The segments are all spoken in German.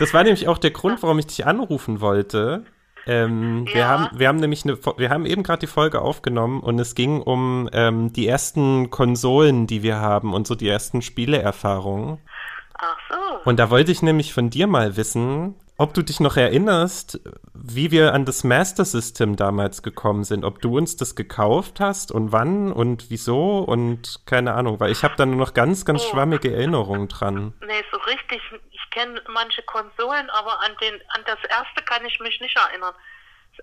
Das war nämlich auch der Grund, warum ich dich anrufen wollte. Ähm, ja. wir, haben, wir haben nämlich eine, wir haben eben gerade die Folge aufgenommen und es ging um ähm, die ersten Konsolen, die wir haben und so die ersten Spieleerfahrungen. Ach so. Und da wollte ich nämlich von dir mal wissen, ob du dich noch erinnerst, wie wir an das Master System damals gekommen sind, ob du uns das gekauft hast und wann und wieso und keine Ahnung, weil ich habe da nur noch ganz, ganz oh. schwammige Erinnerungen dran. Nee, so richtig, ich kenne manche Konsolen, aber an, den, an das erste kann ich mich nicht erinnern.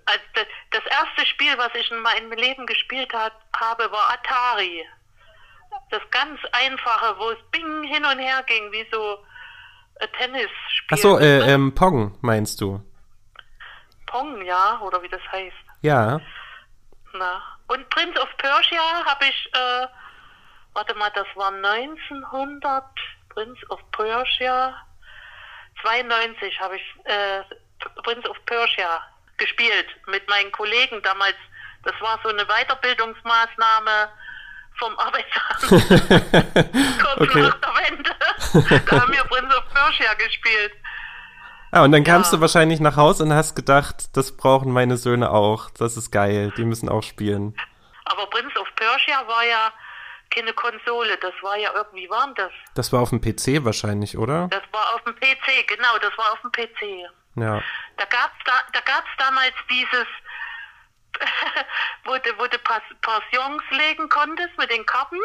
Also das, das erste Spiel, was ich in meinem Leben gespielt hat, habe, war Atari. Das ganz einfache, wo es bing hin und her ging, wie so äh, Tennis spielen. Achso, äh, ähm, Pong meinst du? Pong, ja, oder wie das heißt. Ja. Na. Und Prince of Persia habe ich, äh, warte mal, das war 1900, Prince of Persia, 92 habe ich äh, Prince of Persia gespielt mit meinen Kollegen damals. Das war so eine Weiterbildungsmaßnahme vom Arbeitsamt. Kurz okay. nach der Wende. da haben wir Prince of Persia gespielt. Ah, und dann ja. kamst du wahrscheinlich nach Hause und hast gedacht, das brauchen meine Söhne auch. Das ist geil, die müssen auch spielen. Aber Prince of Persia war ja keine Konsole, das war ja irgendwie warm das. Das war auf dem PC wahrscheinlich, oder? Das war auf dem PC, genau, das war auf dem PC. Ja. Da gab's da, da gab's damals dieses wo du, wo du Passions legen konntest mit den Karten.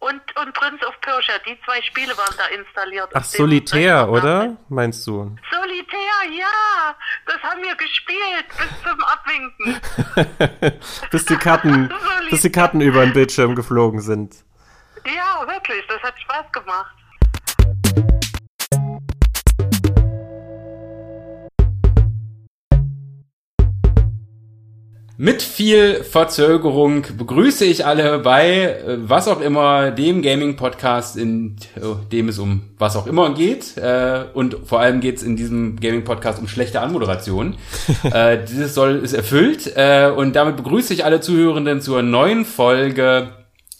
Und, und Prince of Persia, die zwei Spiele waren da installiert. Ach, Solitär, oder? Meinst du? Solitär, ja! Das haben wir gespielt bis zum Abwinken. bis, die Karten, bis die Karten über den Bildschirm geflogen sind. Ja, wirklich, das hat Spaß gemacht. Mit viel Verzögerung begrüße ich alle bei äh, was auch immer dem Gaming-Podcast, in oh, dem es um was auch immer geht. Äh, und vor allem geht es in diesem Gaming-Podcast um schlechte Anmoderation. äh, dieses soll ist erfüllt. Und damit begrüße ich alle Zuhörenden zur neuen Folge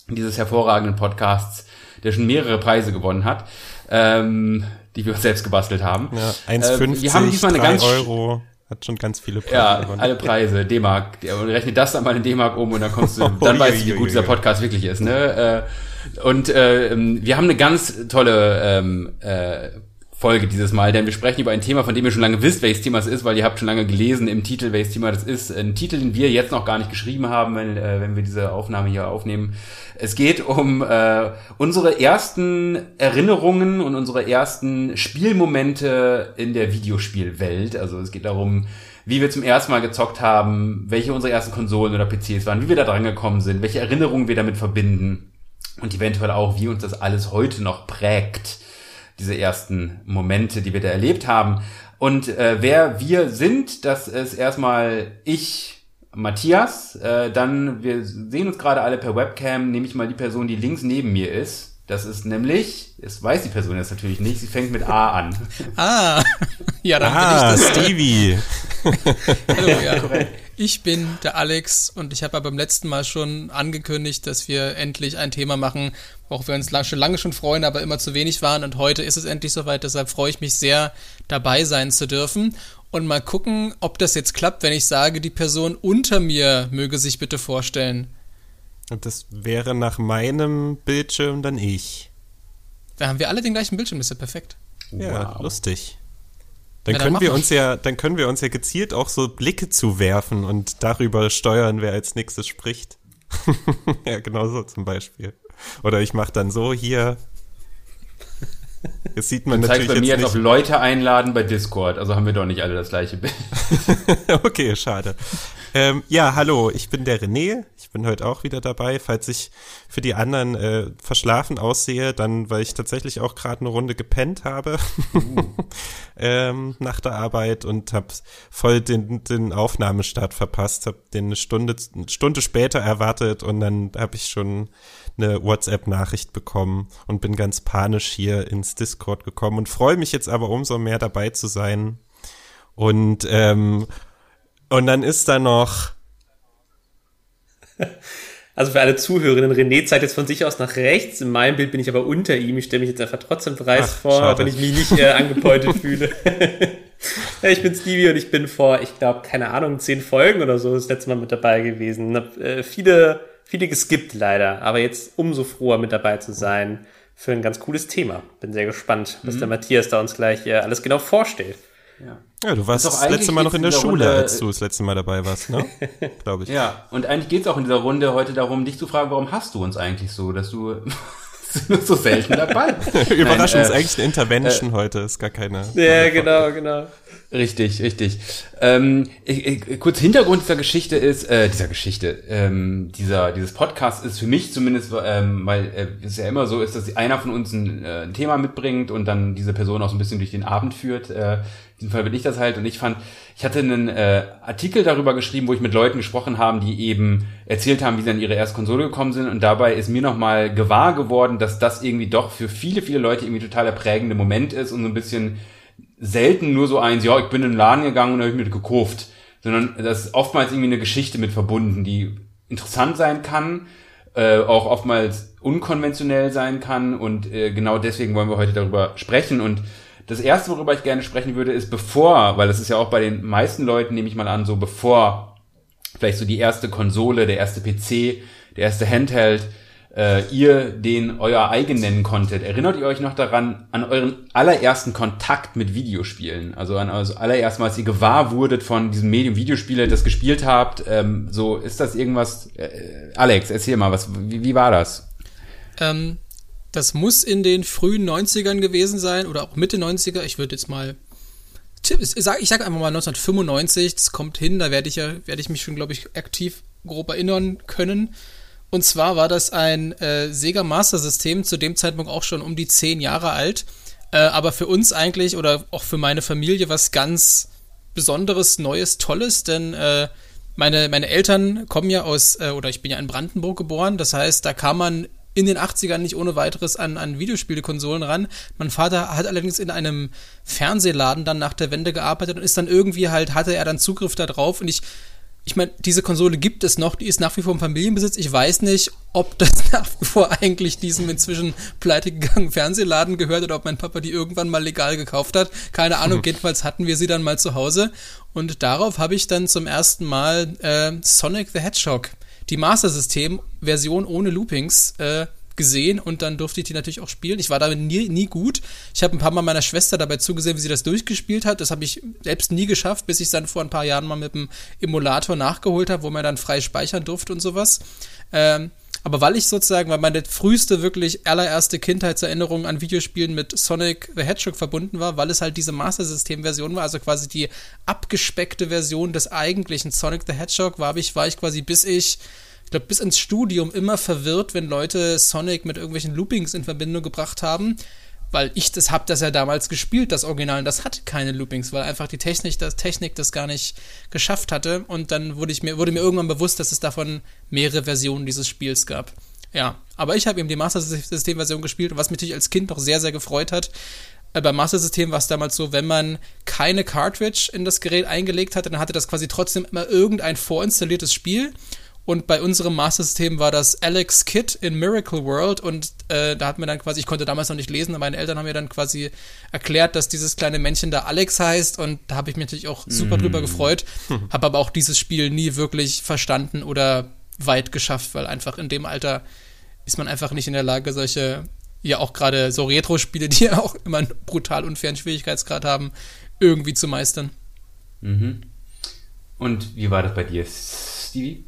dieses hervorragenden Podcasts, der schon mehrere Preise gewonnen hat. Ähm, die wir selbst gebastelt haben. Ja, 1,50, äh, wir haben diesmal eine ganz Euro. Hat schon ganz viele Preise. Ja, gewonnen. alle Preise, D-Mark. Rechne das dann mal in D-Mark um und dann kommst du, dann weißt du, wie gut dieser Podcast wirklich ist. Ne? Äh, und äh, wir haben eine ganz tolle ähm, äh, Folge dieses Mal, denn wir sprechen über ein Thema, von dem ihr schon lange wisst, welches Thema es ist, weil ihr habt schon lange gelesen im Titel, welches Thema das ist. Ein Titel, den wir jetzt noch gar nicht geschrieben haben, wenn, äh, wenn wir diese Aufnahme hier aufnehmen. Es geht um äh, unsere ersten Erinnerungen und unsere ersten Spielmomente in der Videospielwelt. Also es geht darum, wie wir zum ersten Mal gezockt haben, welche unsere ersten Konsolen oder PCs waren, wie wir da dran gekommen sind, welche Erinnerungen wir damit verbinden und eventuell auch, wie uns das alles heute noch prägt diese ersten Momente, die wir da erlebt haben. Und äh, wer wir sind, das ist erstmal ich, Matthias. Äh, dann, wir sehen uns gerade alle per Webcam, nehme ich mal die Person, die links neben mir ist. Das ist nämlich, es weiß die Person jetzt natürlich nicht, sie fängt mit A an. Ah, ja, dann ah, bin ich das. Stevie. Hallo, ja. Ich bin der Alex und ich habe aber beim letzten Mal schon angekündigt, dass wir endlich ein Thema machen, worauf wir uns lang, schon lange schon freuen, aber immer zu wenig waren. Und heute ist es endlich soweit. Deshalb freue ich mich sehr, dabei sein zu dürfen. Und mal gucken, ob das jetzt klappt, wenn ich sage, die Person unter mir möge sich bitte vorstellen. Und das wäre nach meinem Bildschirm dann ich. Da haben wir alle den gleichen Bildschirm, das ist ja perfekt. Ja, wow. lustig. Dann ja, können dann wir uns ja, dann können wir uns ja gezielt auch so Blicke zuwerfen und darüber steuern, wer als nächstes spricht. ja, genau so zum Beispiel. Oder ich mache dann so hier. Das sieht man du natürlich. bei mir jetzt auf Leute einladen bei Discord, also haben wir doch nicht alle das gleiche Bild. okay, schade. Ähm, ja, hallo, ich bin der René. Ich bin heute auch wieder dabei. Falls ich für die anderen äh, verschlafen aussehe, dann, weil ich tatsächlich auch gerade eine Runde gepennt habe uh. ähm, nach der Arbeit und habe voll den, den Aufnahmestart verpasst, habe den eine Stunde, eine Stunde später erwartet und dann habe ich schon eine WhatsApp-Nachricht bekommen und bin ganz panisch hier ins Discord gekommen und freue mich jetzt aber umso mehr dabei zu sein. Und ähm, und dann ist da noch. Also für alle Zuhörerinnen, René zeigt jetzt von sich aus nach rechts. In meinem Bild bin ich aber unter ihm. Ich stelle mich jetzt einfach trotzdem preis Ach, vor, schade. wenn ich mich nicht äh, angepeutet fühle. ja, ich bin Stevie und ich bin vor, ich glaube, keine Ahnung, zehn Folgen oder so das letzte Mal mit dabei gewesen. Hab, äh, viele, viele geskippt leider, aber jetzt umso froher mit dabei zu sein für ein ganz cooles Thema. Bin sehr gespannt, was mhm. der Matthias da uns gleich äh, alles genau vorstellt. Ja. ja, du warst das letzte Mal noch in der Schule, Runde, als du das letzte Mal dabei warst, ne? Glaube ich. Ja, und eigentlich geht es auch in dieser Runde heute darum, dich zu fragen, warum hast du uns eigentlich so, dass du so selten dabei. Überraschung, Nein, äh, ist eigentlich eine Intervention äh, heute, ist gar keine. Ja, genau, genau. Richtig, richtig. Ähm, ich, ich, kurz Hintergrund dieser Geschichte ist, äh, dieser Geschichte, ähm, dieser, dieses Podcast ist für mich zumindest, ähm, weil äh, es ja immer so ist, dass einer von uns ein, äh, ein Thema mitbringt und dann diese Person auch so ein bisschen durch den Abend führt. Äh, in diesem Fall bin ich das halt und ich fand, ich hatte einen äh, Artikel darüber geschrieben, wo ich mit Leuten gesprochen haben, die eben erzählt haben, wie sie an ihre erste Konsole gekommen sind und dabei ist mir nochmal gewahr geworden, dass das irgendwie doch für viele, viele Leute irgendwie total der prägende Moment ist und so ein bisschen selten nur so eins, ja, ich bin in den Laden gegangen und habe mir gekauft, sondern das ist oftmals irgendwie eine Geschichte mit verbunden, die interessant sein kann, äh, auch oftmals unkonventionell sein kann. Und äh, genau deswegen wollen wir heute darüber sprechen. Und das erste, worüber ich gerne sprechen würde, ist bevor, weil das ist ja auch bei den meisten Leuten, nehme ich mal an, so bevor vielleicht so die erste Konsole, der erste PC, der erste Handheld äh, ihr den euer eigen nennen konntet. Erinnert ihr euch noch daran, an euren allerersten Kontakt mit Videospielen? Also an also allererst mal, als ihr gewahr wurdet von diesem Medium Videospiele, das gespielt habt. Ähm, so, ist das irgendwas? Äh, Alex, erzähl mal, was, wie, wie war das? Ähm, das muss in den frühen 90ern gewesen sein oder auch Mitte 90er. Ich würde jetzt mal ich sage sag einfach mal 1995, das kommt hin, da werde ich ja, werde ich mich schon, glaube ich, aktiv grob erinnern können. Und zwar war das ein äh, Sega Master System, zu dem Zeitpunkt auch schon um die zehn Jahre alt. Äh, aber für uns eigentlich oder auch für meine Familie was ganz Besonderes, Neues, Tolles, denn äh, meine, meine Eltern kommen ja aus, äh, oder ich bin ja in Brandenburg geboren, das heißt, da kam man in den 80ern nicht ohne weiteres an, an Videospielekonsolen ran. Mein Vater hat allerdings in einem Fernsehladen dann nach der Wende gearbeitet und ist dann irgendwie halt, hatte er dann Zugriff darauf und ich ich meine, diese Konsole gibt es noch, die ist nach wie vor im Familienbesitz. Ich weiß nicht, ob das nach wie vor eigentlich diesem inzwischen pleite gegangenen Fernsehladen gehört oder ob mein Papa die irgendwann mal legal gekauft hat. Keine Ahnung, mhm. jedenfalls hatten wir sie dann mal zu Hause. Und darauf habe ich dann zum ersten Mal äh, Sonic the Hedgehog, die Master System Version ohne Loopings, äh, gesehen und dann durfte ich die natürlich auch spielen. Ich war damit nie, nie gut. Ich habe ein paar Mal meiner Schwester dabei zugesehen, wie sie das durchgespielt hat. Das habe ich selbst nie geschafft, bis ich dann vor ein paar Jahren mal mit dem Emulator nachgeholt habe, wo man dann frei speichern durfte und sowas. Ähm, aber weil ich sozusagen, weil meine früheste, wirklich allererste Kindheitserinnerung an Videospielen mit Sonic the Hedgehog verbunden war, weil es halt diese Master System-Version war, also quasi die abgespeckte Version des eigentlichen Sonic the Hedgehog, war ich, war ich quasi bis ich ich glaube, bis ins Studium immer verwirrt, wenn Leute Sonic mit irgendwelchen Loopings in Verbindung gebracht haben. Weil ich das habe das ja damals gespielt, das Original, und das hatte keine Loopings, weil einfach die Technik das, Technik das gar nicht geschafft hatte. Und dann wurde, ich mir, wurde mir irgendwann bewusst, dass es davon mehrere Versionen dieses Spiels gab. Ja, aber ich habe eben die Master System-Version gespielt, was mich natürlich als Kind noch sehr, sehr gefreut hat. Äh, beim Master System war es damals so, wenn man keine Cartridge in das Gerät eingelegt hatte, dann hatte das quasi trotzdem immer irgendein vorinstalliertes Spiel. Und bei unserem Master-System war das Alex Kid in Miracle World und äh, da hat mir dann quasi, ich konnte damals noch nicht lesen, aber meine Eltern haben mir dann quasi erklärt, dass dieses kleine Männchen da Alex heißt und da habe ich mich natürlich auch super mm. drüber gefreut, habe aber auch dieses Spiel nie wirklich verstanden oder weit geschafft, weil einfach in dem Alter ist man einfach nicht in der Lage, solche, ja auch gerade so Retro-Spiele, die ja auch immer einen brutal unfairen Schwierigkeitsgrad haben, irgendwie zu meistern. Mhm. Und wie war das bei dir, Stevie?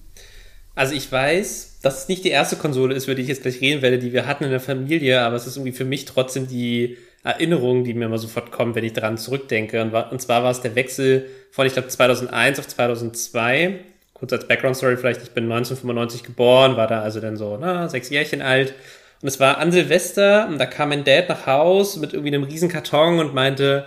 Also ich weiß, dass es nicht die erste Konsole ist, über die ich jetzt gleich reden werde, die wir hatten in der Familie, aber es ist irgendwie für mich trotzdem die Erinnerung, die mir immer sofort kommt, wenn ich daran zurückdenke. Und, war, und zwar war es der Wechsel von, ich glaube, 2001 auf 2002. Kurz als Background-Story vielleicht, ich bin 1995 geboren, war da also dann so, na, sechs Jährchen alt. Und es war an Silvester und da kam mein Dad nach Haus mit irgendwie einem riesen Karton und meinte,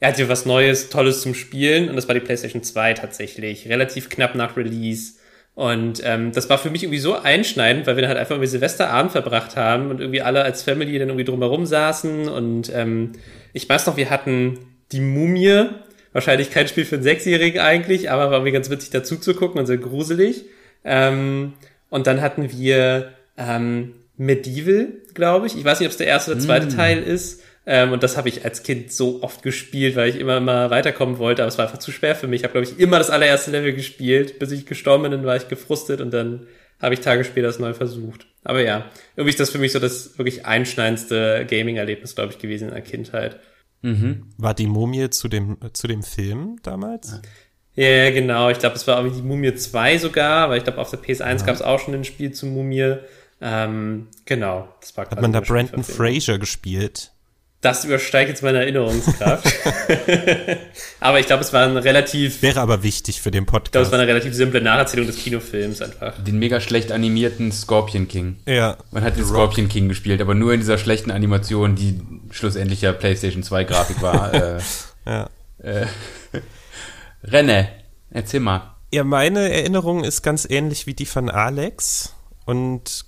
er hat hier was Neues, Tolles zum Spielen. Und das war die PlayStation 2 tatsächlich, relativ knapp nach Release. Und ähm, das war für mich irgendwie so einschneidend, weil wir dann halt einfach irgendwie Silvesterabend verbracht haben und irgendwie alle als Family dann irgendwie drumherum saßen. Und ähm, ich weiß noch, wir hatten die Mumie, wahrscheinlich kein Spiel für einen Sechsjährigen eigentlich, aber war mir ganz witzig dazu zu gucken und sehr gruselig. Ähm, Und dann hatten wir ähm, Medieval, glaube ich. Ich weiß nicht, ob es der erste oder zweite mm. Teil ist. Ähm, und das habe ich als Kind so oft gespielt, weil ich immer mal weiterkommen wollte, aber es war einfach zu schwer für mich. Ich habe, glaube ich, immer das allererste Level gespielt, bis ich gestorben bin, dann war ich gefrustet und dann habe ich Tage später das neu versucht. Aber ja, irgendwie ist das für mich so das wirklich einschneidendste Gaming-Erlebnis, glaube ich, gewesen in der Kindheit. Mhm. War die Mumie zu dem, zu dem Film damals? Ja, yeah, genau. Ich glaube, es war irgendwie die Mumie 2 sogar, weil ich glaube, auf der PS1 ja. gab es auch schon ein Spiel zu Mumie. Ähm, genau. Das war Hat man da Brandon Fraser gespielt? Das übersteigt jetzt meine Erinnerungskraft. aber ich glaube, es war ein relativ. Wäre aber wichtig für den Podcast. Ich glaube, es war eine relativ simple Nacherzählung des Kinofilms einfach. Den mega schlecht animierten Scorpion King. Ja. Man hat den Scorpion King gespielt, aber nur in dieser schlechten Animation, die schlussendlich ja PlayStation 2 Grafik war. äh, ja. Äh, Renne, erzähl mal. Ja, meine Erinnerung ist ganz ähnlich wie die von Alex. Und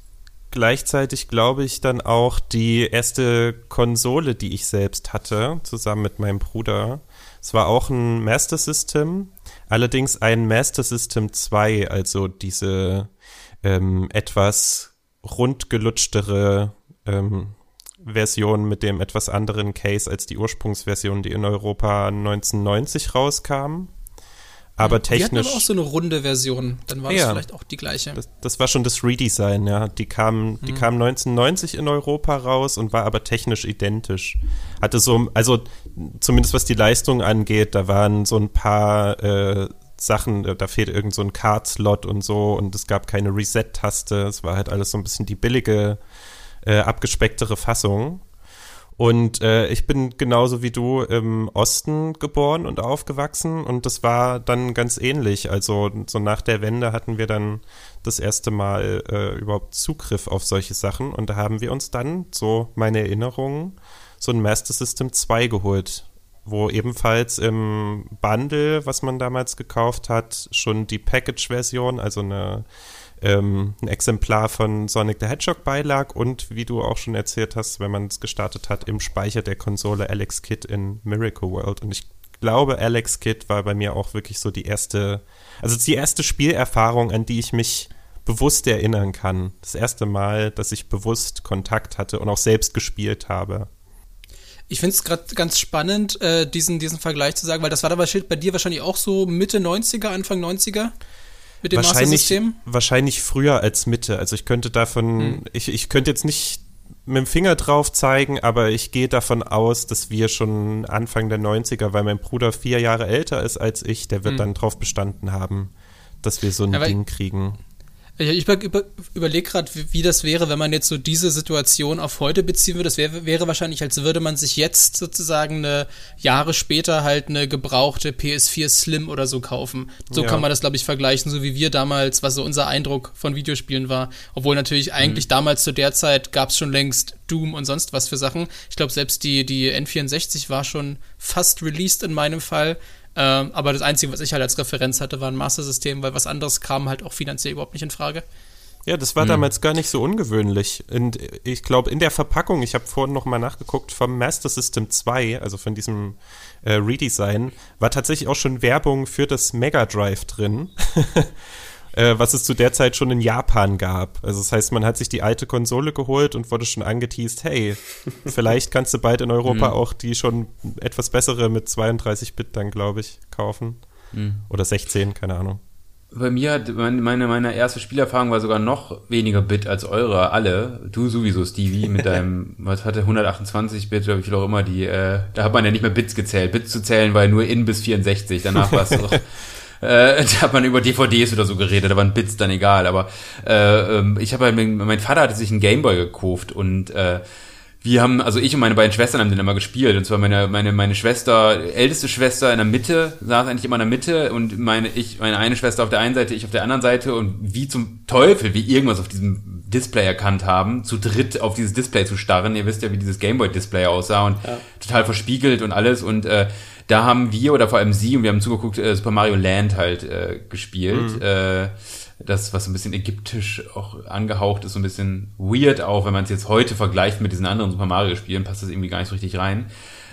gleichzeitig glaube ich dann auch die erste Konsole, die ich selbst hatte, zusammen mit meinem Bruder. Es war auch ein Master System, allerdings ein Master System 2, also diese ähm, etwas rundgelutschtere ähm, Version mit dem etwas anderen Case als die Ursprungsversion, die in Europa 1990 rauskam. Aber technisch. Die hatten aber auch so eine runde Version. Dann war ja, das vielleicht auch die gleiche. Das, das, war schon das Redesign, ja. Die kam, die mhm. kam 1990 in Europa raus und war aber technisch identisch. Hatte so, also zumindest was die Leistung angeht, da waren so ein paar äh, Sachen, da fehlt irgend so ein Card-Slot und so und es gab keine Reset-Taste. Es war halt alles so ein bisschen die billige, äh, abgespecktere Fassung. Und äh, ich bin genauso wie du im Osten geboren und aufgewachsen und das war dann ganz ähnlich. Also so nach der Wende hatten wir dann das erste Mal äh, überhaupt Zugriff auf solche Sachen und da haben wir uns dann, so meine Erinnerungen, so ein Master System 2 geholt, wo ebenfalls im Bundle, was man damals gekauft hat, schon die Package-Version, also eine ähm, ein Exemplar von Sonic the Hedgehog beilag und wie du auch schon erzählt hast, wenn man es gestartet hat, im Speicher der Konsole Alex Kidd in Miracle World. Und ich glaube, Alex Kidd war bei mir auch wirklich so die erste, also die erste Spielerfahrung, an die ich mich bewusst erinnern kann. Das erste Mal, dass ich bewusst Kontakt hatte und auch selbst gespielt habe. Ich finde es gerade ganz spannend, äh, diesen, diesen Vergleich zu sagen, weil das war dabei bei dir wahrscheinlich auch so Mitte 90er, Anfang 90er mit dem wahrscheinlich, Wahrscheinlich früher als Mitte. Also ich könnte davon, hm. ich, ich könnte jetzt nicht mit dem Finger drauf zeigen, aber ich gehe davon aus, dass wir schon Anfang der 90er, weil mein Bruder vier Jahre älter ist als ich, der wird hm. dann drauf bestanden haben, dass wir so ein ja, Ding kriegen. Ich über, über, überlege gerade, wie, wie, das wäre, wenn man jetzt so diese Situation auf heute beziehen würde. Das wäre, wäre wahrscheinlich, als würde man sich jetzt sozusagen eine Jahre später halt eine gebrauchte PS4 Slim oder so kaufen. So ja. kann man das, glaube ich, vergleichen, so wie wir damals, was so unser Eindruck von Videospielen war. Obwohl natürlich eigentlich mhm. damals zu der Zeit gab es schon längst Doom und sonst was für Sachen. Ich glaube, selbst die, die N64 war schon fast released in meinem Fall. Ähm, aber das Einzige, was ich halt als Referenz hatte, war ein Master-System, weil was anderes kam halt auch finanziell überhaupt nicht in Frage. Ja, das war hm. damals gar nicht so ungewöhnlich. Und ich glaube, in der Verpackung, ich habe vorhin noch mal nachgeguckt, vom Master System 2, also von diesem äh, Redesign, war tatsächlich auch schon Werbung für das Mega Drive drin. äh, was es zu der Zeit schon in Japan gab. Also das heißt, man hat sich die alte Konsole geholt und wurde schon angeteased, hey, vielleicht kannst du bald in Europa mhm. auch die schon etwas bessere mit 32-Bit dann, glaube ich, kaufen. Mhm. Oder 16, keine Ahnung. Bei mir hat meine, meine erste Spielerfahrung war sogar noch weniger Bit als eure, alle. Du sowieso, Stevie, mit deinem, was hatte, 128 Bit oder wie viel auch immer, die, äh, da hat man ja nicht mehr Bits gezählt. Bits zu zählen war ja nur in bis 64, danach war es doch Äh, da hat man über DVDs oder so geredet, da waren Bits dann egal. Aber äh, ähm, ich habe halt, mein Vater hatte sich einen Gameboy gekauft und äh, wir haben, also ich und meine beiden Schwestern haben den immer gespielt. Und zwar meine, meine, meine Schwester, älteste Schwester in der Mitte, saß eigentlich immer in der Mitte und meine, ich, meine eine Schwester auf der einen Seite, ich auf der anderen Seite und wie zum Teufel, wie irgendwas auf diesem Display erkannt haben, zu dritt auf dieses Display zu starren. Ihr wisst ja, wie dieses Gameboy-Display aussah und ja. total verspiegelt und alles und äh, da haben wir oder vor allem sie und wir haben zugeguckt, äh, Super Mario Land halt äh, gespielt. Mhm. Äh, das, was so ein bisschen ägyptisch auch angehaucht ist, so ein bisschen weird auch, wenn man es jetzt heute vergleicht mit diesen anderen Super Mario Spielen, passt das irgendwie gar nicht so richtig rein.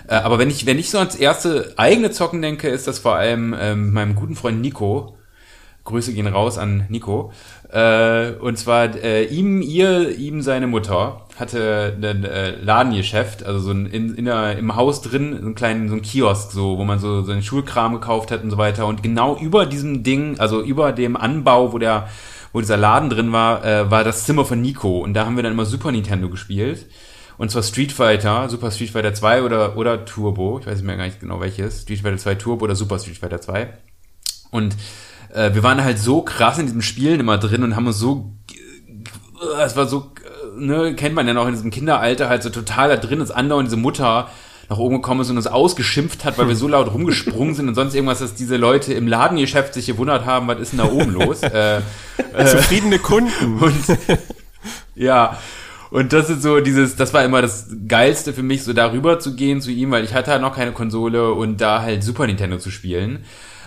Äh, aber wenn ich, wenn ich so ans erste eigene Zocken denke, ist das vor allem ähm, meinem guten Freund Nico, Grüße gehen raus an Nico. Äh, und zwar äh, ihm, ihr, ihm seine Mutter hatte ein äh, Ladengeschäft, also so ein in, in der, im Haus drin, so einen kleinen, so ein Kiosk, so, wo man so seinen Schulkram gekauft hat und so weiter. Und genau über diesem Ding, also über dem Anbau, wo der, wo dieser Laden drin war, äh, war das Zimmer von Nico. Und da haben wir dann immer Super Nintendo gespielt. Und zwar Street Fighter, Super Street Fighter 2 oder, oder Turbo. Ich weiß nicht mehr gar nicht genau welches. Street Fighter 2 Turbo oder Super Street Fighter 2. Und äh, wir waren halt so krass in diesen Spielen immer drin und haben uns so, äh, es war so, äh, ne, kennt man ja noch in diesem Kinderalter halt so total da drin, ist andauernd diese Mutter nach oben gekommen ist und uns ausgeschimpft hat, weil wir so laut rumgesprungen sind und sonst irgendwas, dass diese Leute im Ladengeschäft sich gewundert haben, was ist denn da oben los? äh, äh, Zufriedene Kunden. Und ja, und das ist so dieses, das war immer das Geilste für mich, so darüber zu gehen zu ihm, weil ich hatte halt noch keine Konsole und da halt Super Nintendo zu spielen.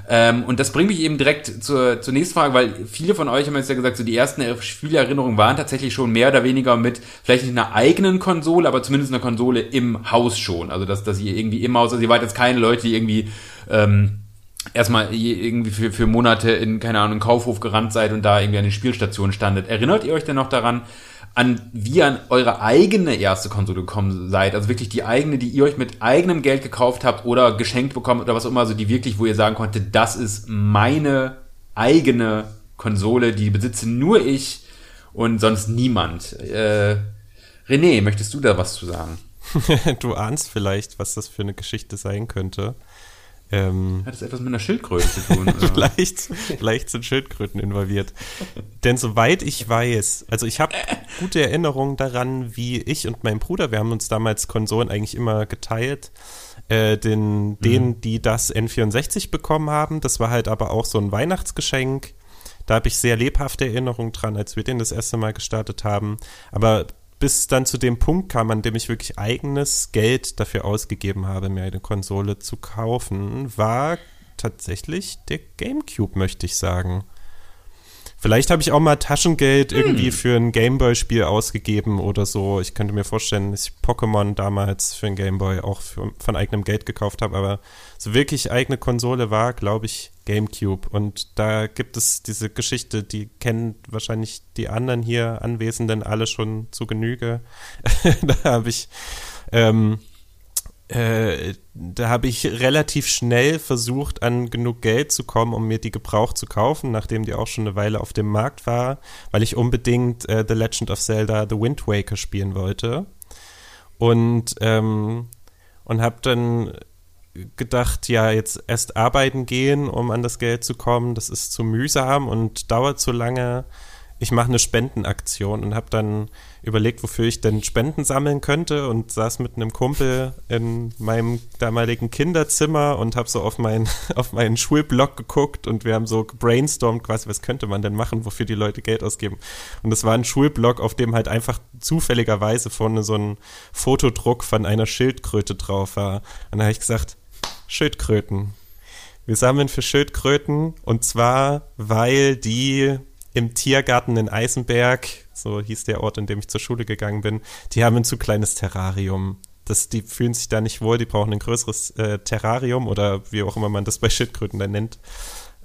Ähm, und das bringt mich eben direkt zur, zur nächsten Frage, weil viele von euch haben jetzt ja gesagt, so die ersten Spielerinnerungen waren tatsächlich schon mehr oder weniger mit vielleicht nicht einer eigenen Konsole, aber zumindest einer Konsole im Haus schon. Also dass, dass ihr irgendwie im Haus, also ihr wart jetzt keine Leute, die irgendwie ähm, erstmal irgendwie für, für Monate in, keine Ahnung, Kaufhof gerannt seid und da irgendwie an den Spielstationen standet. Erinnert ihr euch denn noch daran, an wie an eure eigene erste Konsole gekommen seid. Also wirklich die eigene, die ihr euch mit eigenem Geld gekauft habt oder geschenkt bekommen oder was auch immer, also die wirklich, wo ihr sagen konntet, das ist meine eigene Konsole, die besitze nur ich und sonst niemand. Äh, René, möchtest du da was zu sagen? du ahnst vielleicht, was das für eine Geschichte sein könnte. Ähm, Hat das etwas mit einer Schildkröte zu tun? vielleicht, vielleicht sind Schildkröten involviert. Denn soweit ich weiß, also ich habe gute Erinnerungen daran, wie ich und mein Bruder, wir haben uns damals Konsolen eigentlich immer geteilt, äh, den, mhm. denen, die das N64 bekommen haben. Das war halt aber auch so ein Weihnachtsgeschenk. Da habe ich sehr lebhafte Erinnerungen dran, als wir den das erste Mal gestartet haben. Aber bis dann zu dem Punkt kam, an dem ich wirklich eigenes Geld dafür ausgegeben habe, mir eine Konsole zu kaufen, war tatsächlich der GameCube, möchte ich sagen. Vielleicht habe ich auch mal Taschengeld hm. irgendwie für ein Gameboy-Spiel ausgegeben oder so. Ich könnte mir vorstellen, dass ich Pokémon damals für ein Gameboy auch für, von eigenem Geld gekauft habe, aber so wirklich eigene Konsole war, glaube ich, GameCube. Und da gibt es diese Geschichte, die kennen wahrscheinlich die anderen hier Anwesenden alle schon zu Genüge. da habe ich ähm, äh, da habe ich relativ schnell versucht, an genug Geld zu kommen, um mir die gebraucht zu kaufen, nachdem die auch schon eine Weile auf dem Markt war, weil ich unbedingt äh, The Legend of Zelda The Wind Waker spielen wollte. Und, ähm, und habe dann gedacht, ja, jetzt erst arbeiten gehen, um an das Geld zu kommen, das ist zu mühsam und dauert zu lange ich mache eine Spendenaktion und habe dann überlegt, wofür ich denn Spenden sammeln könnte und saß mit einem Kumpel in meinem damaligen Kinderzimmer und habe so auf, mein, auf meinen Schulblog geguckt und wir haben so brainstormt quasi, was könnte man denn machen, wofür die Leute Geld ausgeben. Und das war ein Schulblog, auf dem halt einfach zufälligerweise vorne so ein Fotodruck von einer Schildkröte drauf war. Und da habe ich gesagt, Schildkröten. Wir sammeln für Schildkröten und zwar, weil die im Tiergarten in Eisenberg, so hieß der Ort, in dem ich zur Schule gegangen bin, die haben ein zu kleines Terrarium. Das, die fühlen sich da nicht wohl, die brauchen ein größeres äh, Terrarium oder wie auch immer man das bei Schildkröten dann nennt.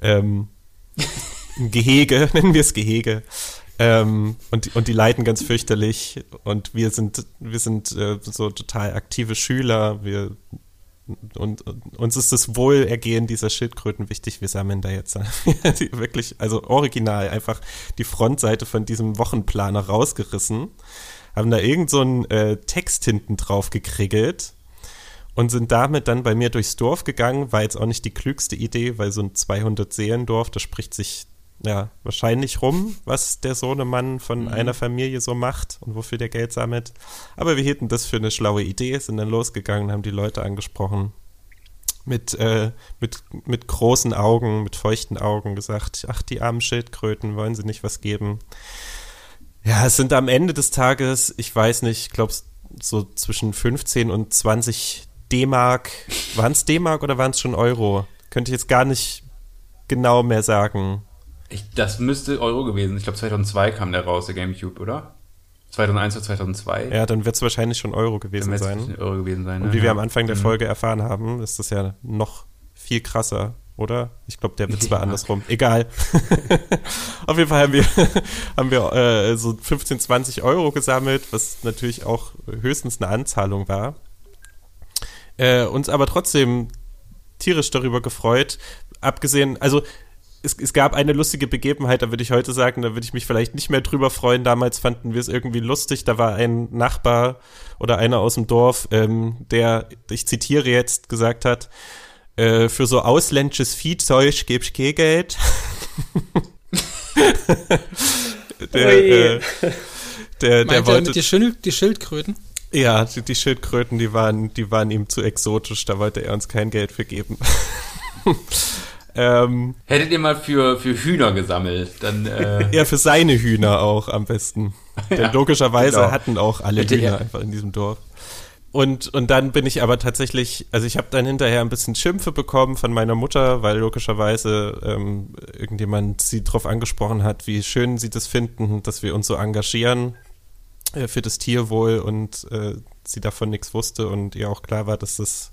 Ähm, ein Gehege, nennen wir es Gehege. Ähm, und, und die leiden ganz fürchterlich und wir sind, wir sind äh, so total aktive Schüler, wir und, und, uns ist das Wohlergehen dieser Schildkröten wichtig. Wir sammeln da jetzt wirklich, also original, einfach die Frontseite von diesem Wochenplaner rausgerissen, haben da irgend so äh, Text hinten drauf gekriegelt und sind damit dann bei mir durchs Dorf gegangen. War jetzt auch nicht die klügste Idee, weil so ein 200-Seelendorf, da spricht sich ja, wahrscheinlich rum, was der Sohnemann von mhm. einer Familie so macht und wofür der Geld sammelt. Aber wir hielten das für eine schlaue Idee, sind dann losgegangen, haben die Leute angesprochen, mit, äh, mit, mit großen Augen, mit feuchten Augen gesagt, ach, die armen Schildkröten, wollen sie nicht was geben? Ja, es sind am Ende des Tages, ich weiß nicht, ich glaube, so zwischen 15 und 20 D-Mark. Waren es D-Mark oder waren es schon Euro? Könnte ich jetzt gar nicht genau mehr sagen. Ich, das müsste Euro gewesen. Ich glaube 2002 kam der raus, der GameCube, oder? 2001 oder 2002. Ja, dann wird es wahrscheinlich schon Euro gewesen sein. Euro gewesen sein. Und ne? wie ja. wir am Anfang der mhm. Folge erfahren haben, ist das ja noch viel krasser oder? Ich glaube, der Witz war andersrum. Egal. Auf jeden Fall haben wir, haben wir äh, so 15, 20 Euro gesammelt, was natürlich auch höchstens eine Anzahlung war. Äh, uns aber trotzdem tierisch darüber gefreut. Abgesehen, also es, es gab eine lustige Begebenheit, da würde ich heute sagen, da würde ich mich vielleicht nicht mehr drüber freuen. Damals fanden wir es irgendwie lustig. Da war ein Nachbar oder einer aus dem Dorf, ähm, der, ich zitiere jetzt, gesagt hat, äh, für so ausländisches Viehzeug gebe ich kein Geld. der, äh, der, der wollte. Die, Schild, die Schildkröten? Ja, die, die, Schildkröten, die waren, die waren ihm zu exotisch, da wollte er uns kein Geld für geben. ähm, Hättet ihr mal für, für Hühner gesammelt, dann. Äh ja, für seine Hühner auch am besten. Denn ja, logischerweise genau. hatten auch alle Hätte Hühner er. einfach in diesem Dorf. Und, und dann bin ich aber tatsächlich, also ich habe dann hinterher ein bisschen Schimpfe bekommen von meiner Mutter, weil logischerweise ähm, irgendjemand sie darauf angesprochen hat, wie schön sie das finden, dass wir uns so engagieren äh, für das Tierwohl und äh, sie davon nichts wusste und ihr auch klar war, dass das,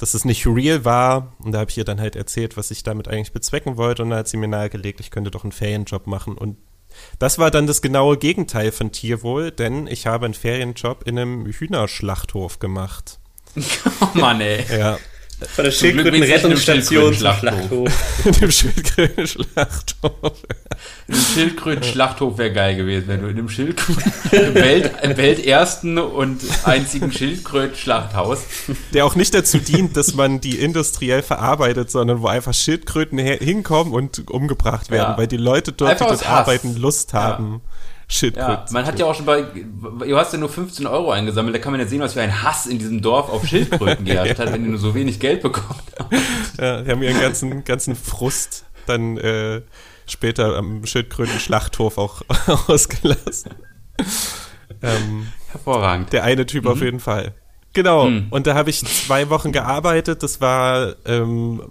dass das nicht real war. Und da habe ich ihr dann halt erzählt, was ich damit eigentlich bezwecken wollte und da hat sie mir nahegelegt, ich könnte doch einen Ferienjob machen und das war dann das genaue Gegenteil von Tierwohl, denn ich habe einen Ferienjob in einem Hühnerschlachthof gemacht. Oh Mann, ey. Ja. Von der Schildkrötenrettungsstation zum Schlachthof. in dem Schildkröten-Schlachthof. Ein Schildkröten-Schlachthof wäre geil gewesen, wenn du in einem Schildkröten Welt, weltersten und einzigen Schildkröten-Schlachthaus. Der auch nicht dazu dient, dass man die industriell verarbeitet, sondern wo einfach Schildkröten hinkommen und umgebracht werden, ja. weil die Leute dort, einfach die dort arbeiten, Lust haben. Ja. Schildkröten. Ja, man hat ja auch schon bei, du hast ja nur 15 Euro eingesammelt, da kann man ja sehen, was für ein Hass in diesem Dorf auf Schildkröten geherrscht hat, wenn die nur so wenig Geld bekommen Ja, die haben ihren ganzen, ganzen Frust dann äh, später am Schildkröten-Schlachthof auch ausgelassen. Ähm, Hervorragend. Der eine Typ mhm. auf jeden Fall. Genau. Mhm. Und da habe ich zwei Wochen gearbeitet. Das war ähm,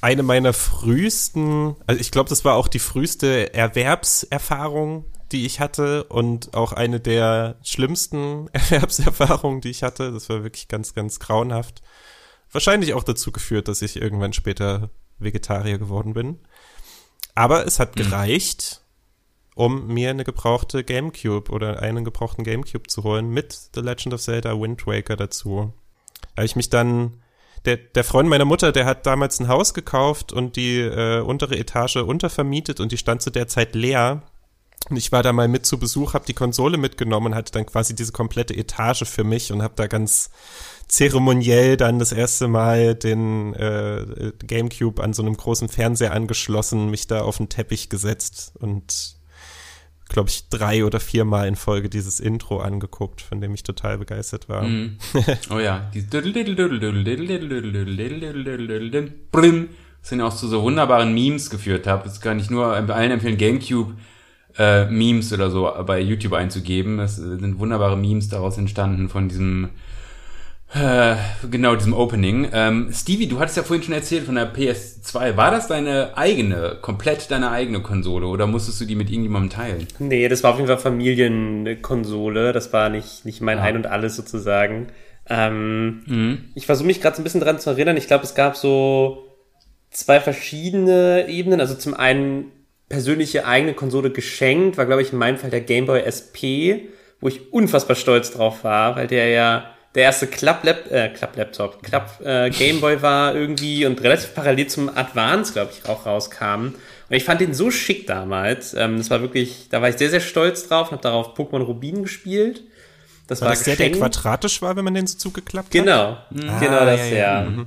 eine meiner frühesten, also ich glaube, das war auch die früheste Erwerbserfahrung, die ich hatte und auch eine der schlimmsten Erwerbserfahrungen, die ich hatte. Das war wirklich ganz, ganz grauenhaft. Wahrscheinlich auch dazu geführt, dass ich irgendwann später Vegetarier geworden bin. Aber es hat mhm. gereicht, um mir eine gebrauchte Gamecube oder einen gebrauchten Gamecube zu holen mit The Legend of Zelda Wind Waker dazu. Da habe ich mich dann der, der Freund meiner Mutter, der hat damals ein Haus gekauft und die äh, untere Etage untervermietet und die stand zu der Zeit leer. Und ich war da mal mit zu Besuch, habe die Konsole mitgenommen und hatte dann quasi diese komplette Etage für mich und habe da ganz zeremoniell dann das erste Mal den äh, Gamecube an so einem großen Fernseher angeschlossen, mich da auf den Teppich gesetzt und glaube ich, drei oder viermal in Folge dieses Intro angeguckt, von dem ich total begeistert war. Mm. Oh ja, die sind auch zu so wunderbaren Memes geführt habe. Das kann ich nur allen empfehlen, Gamecube äh, Memes oder so bei YouTube einzugeben. Es sind wunderbare Memes daraus entstanden von diesem äh, genau, diesem Opening. Ähm, Stevie, du hattest ja vorhin schon erzählt von der PS2. War das deine eigene, komplett deine eigene Konsole oder musstest du die mit irgendjemandem teilen? Nee, das war auf jeden Fall Familienkonsole. Das war nicht, nicht mein ja. Ein und Alles sozusagen. Ähm, mhm. Ich versuche mich gerade so ein bisschen dran zu erinnern. Ich glaube, es gab so zwei verschiedene Ebenen. Also zum einen persönliche eigene Konsole geschenkt, war glaube ich in meinem Fall der Game Boy SP, wo ich unfassbar stolz drauf war, weil der ja der erste Klapp-Laptop, äh, Klapp-Laptop, Klapp-Gameboy äh, war irgendwie und relativ parallel zum Advance, glaube ich, auch rauskam. Und ich fand den so schick damals. Ähm, das war wirklich, da war ich sehr, sehr stolz drauf und habe darauf Pokémon Rubin gespielt. Das war, war das der, der quadratisch war, wenn man den so zugeklappt genau. hat? Genau, ah, genau das, ja. ja. Mhm.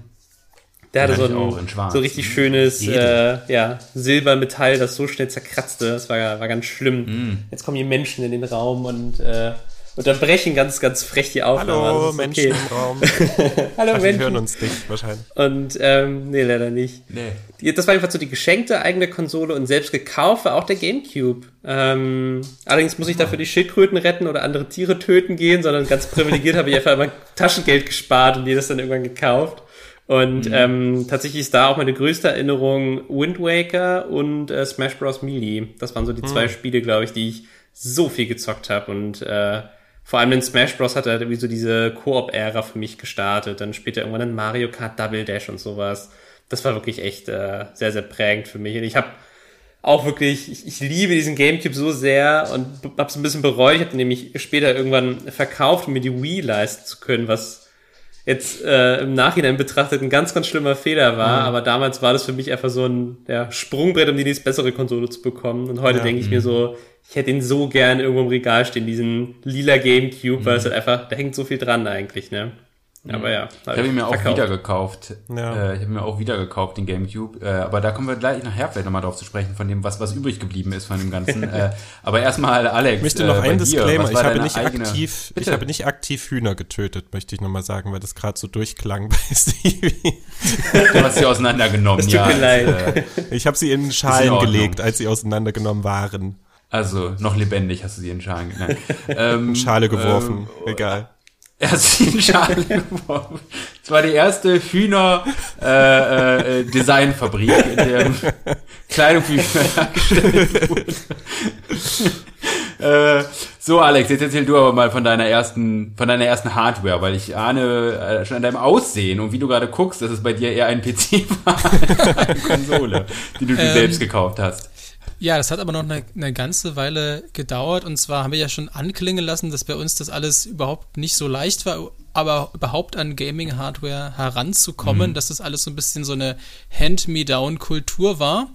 Der hatte so ein so richtig schönes äh, ja, Silbermetall, das so schnell zerkratzte. Das war, war ganz schlimm. Mm. Jetzt kommen hier Menschen in den Raum und äh, unterbrechen ganz, ganz frech die Aufnahme. Hallo, also Menschen okay. im Raum. Hallo Ach, Menschen. Die hören uns nicht, wahrscheinlich. Und, ähm, nee, leider nicht. Nee. Das war einfach so die geschenkte eigene Konsole und selbst gekauft war auch der Gamecube. Ähm, allerdings muss ich dafür die Schildkröten retten oder andere Tiere töten gehen, sondern ganz privilegiert habe ich einfach immer Taschengeld gespart und die das dann irgendwann gekauft. Und mhm. ähm, tatsächlich ist da auch meine größte Erinnerung Wind Waker und äh, Smash Bros. Melee. Das waren so die mhm. zwei Spiele, glaube ich, die ich so viel gezockt habe und äh, vor allem in Smash Bros. hat er irgendwie so diese Koop-Ära für mich gestartet. Dann später irgendwann in Mario Kart Double Dash und sowas. das war wirklich echt äh, sehr, sehr prägend für mich. Und ich habe auch wirklich, ich, ich liebe diesen Gamecube so sehr und hab's ein bisschen bereut. Ich habe nämlich später irgendwann verkauft, um mir die Wii leisten zu können, was jetzt äh, im Nachhinein betrachtet ein ganz, ganz schlimmer Fehler war. Mhm. Aber damals war das für mich einfach so ein ja, Sprungbrett, um die nächste bessere Konsole zu bekommen. Und heute ja, denke ich mir mhm. so, ich hätte ihn so gern irgendwo im Regal stehen, diesen lila Gamecube, mhm. weil es halt einfach, da hängt so viel dran eigentlich, ne? Aber ja. Ich habe ihn mir auch wieder gekauft. Ja. Äh, ich habe mir auch wieder gekauft, den Gamecube. Äh, aber da kommen wir gleich nachher vielleicht nochmal drauf zu sprechen, von dem, was, was übrig geblieben ist von dem Ganzen. äh, aber erstmal, Alex. Ich möchte noch äh, ein Disclaimer. Ich habe nicht eigene... aktiv, ich habe nicht aktiv Hühner getötet, möchte ich nochmal sagen, weil das gerade so durchklang bei Stevie. du hast sie auseinandergenommen, ja. Tut mir leid. Äh, ich habe sie in Schalen in gelegt, als sie auseinandergenommen waren. Also, noch lebendig hast du sie in Schalen. Nein. Ähm, Schale geworfen, ähm, egal. Er in Schale geworfen. Es war die erste Hühner äh, äh, Designfabrik, in der Kleidung für Hühner hergestellt wurde. äh, so, Alex, jetzt erzähl du aber mal von deiner ersten, von deiner ersten Hardware, weil ich ahne äh, schon an deinem Aussehen und wie du gerade guckst, dass es bei dir eher ein PC war, eine Konsole, die du dir ähm, selbst gekauft hast. Ja, das hat aber noch eine, eine, ganze Weile gedauert. Und zwar haben wir ja schon anklingen lassen, dass bei uns das alles überhaupt nicht so leicht war, aber überhaupt an Gaming-Hardware heranzukommen, mhm. dass das alles so ein bisschen so eine Hand-me-down-Kultur war.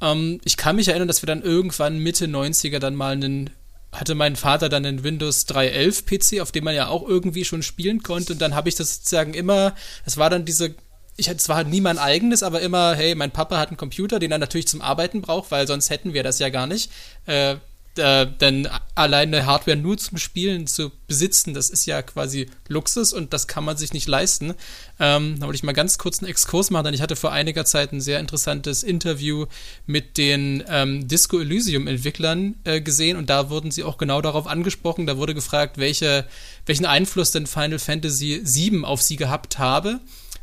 Ähm, ich kann mich erinnern, dass wir dann irgendwann Mitte 90er dann mal einen hatte mein Vater dann einen Windows 3.11 PC, auf dem man ja auch irgendwie schon spielen konnte. Und dann habe ich das sozusagen immer, es war dann diese ich hatte zwar nie mein eigenes, aber immer, hey, mein Papa hat einen Computer, den er natürlich zum Arbeiten braucht, weil sonst hätten wir das ja gar nicht. Äh, äh, denn alleine Hardware nur zum Spielen zu besitzen, das ist ja quasi Luxus und das kann man sich nicht leisten. Ähm, da wollte ich mal ganz kurz einen Exkurs machen, denn ich hatte vor einiger Zeit ein sehr interessantes Interview mit den ähm, Disco Elysium-Entwicklern äh, gesehen und da wurden sie auch genau darauf angesprochen. Da wurde gefragt, welche, welchen Einfluss denn Final Fantasy VII auf sie gehabt habe.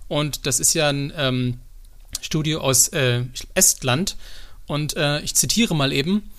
Und das ist ja ein ähm, Studio aus äh, Estland. Und äh, ich zitiere mal eben.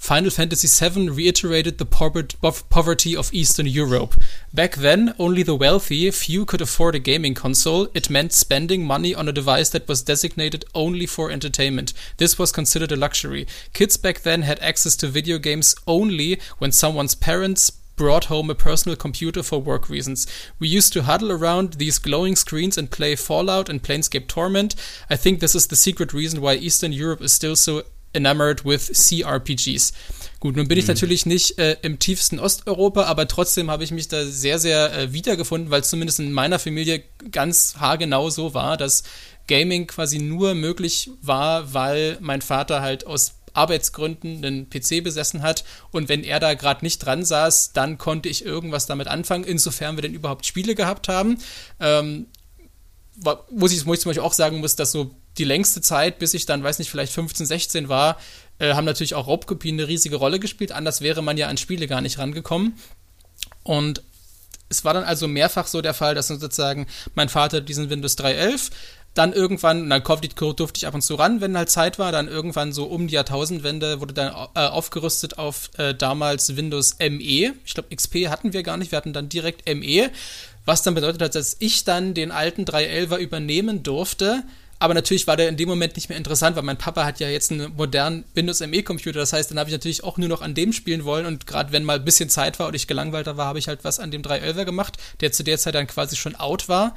Final Fantasy VII reiterated the poverty of Eastern Europe. Back then, only the wealthy, few could afford a gaming console. It meant spending money on a device that was designated only for entertainment. This was considered a luxury. Kids back then had access to video games only when someone's parents brought home a personal computer for work reasons. We used to huddle around these glowing screens and play Fallout and Planescape Torment. I think this is the secret reason why Eastern Europe is still so enamored with CRPGs. Gut, nun bin ich mhm. natürlich nicht äh, im tiefsten Osteuropa, aber trotzdem habe ich mich da sehr, sehr äh, wiedergefunden, weil zumindest in meiner Familie ganz haargenau so war, dass Gaming quasi nur möglich war, weil mein Vater halt aus Arbeitsgründen einen PC besessen hat und wenn er da gerade nicht dran saß, dann konnte ich irgendwas damit anfangen, insofern wir denn überhaupt Spiele gehabt haben. Ähm, muss ich, muss ich zum Beispiel auch sagen muss, dass so die längste Zeit, bis ich dann, weiß nicht, vielleicht 15, 16 war, äh, haben natürlich auch Raubkopien eine riesige Rolle gespielt. Anders wäre man ja an Spiele gar nicht rangekommen. Und es war dann also mehrfach so der Fall, dass sozusagen mein Vater diesen Windows 3.11 dann irgendwann, dann durfte ich ab und zu ran, wenn halt Zeit war. Dann irgendwann so um die Jahrtausendwende wurde dann äh, aufgerüstet auf äh, damals Windows ME. Ich glaube, XP hatten wir gar nicht. Wir hatten dann direkt ME. Was dann bedeutet hat, dass ich dann den alten 311er übernehmen durfte. Aber natürlich war der in dem Moment nicht mehr interessant, weil mein Papa hat ja jetzt einen modernen Windows ME-Computer. Das heißt, dann habe ich natürlich auch nur noch an dem spielen wollen. Und gerade wenn mal ein bisschen Zeit war und ich gelangweilter war, habe ich halt was an dem 311er gemacht, der zu der Zeit dann quasi schon out war.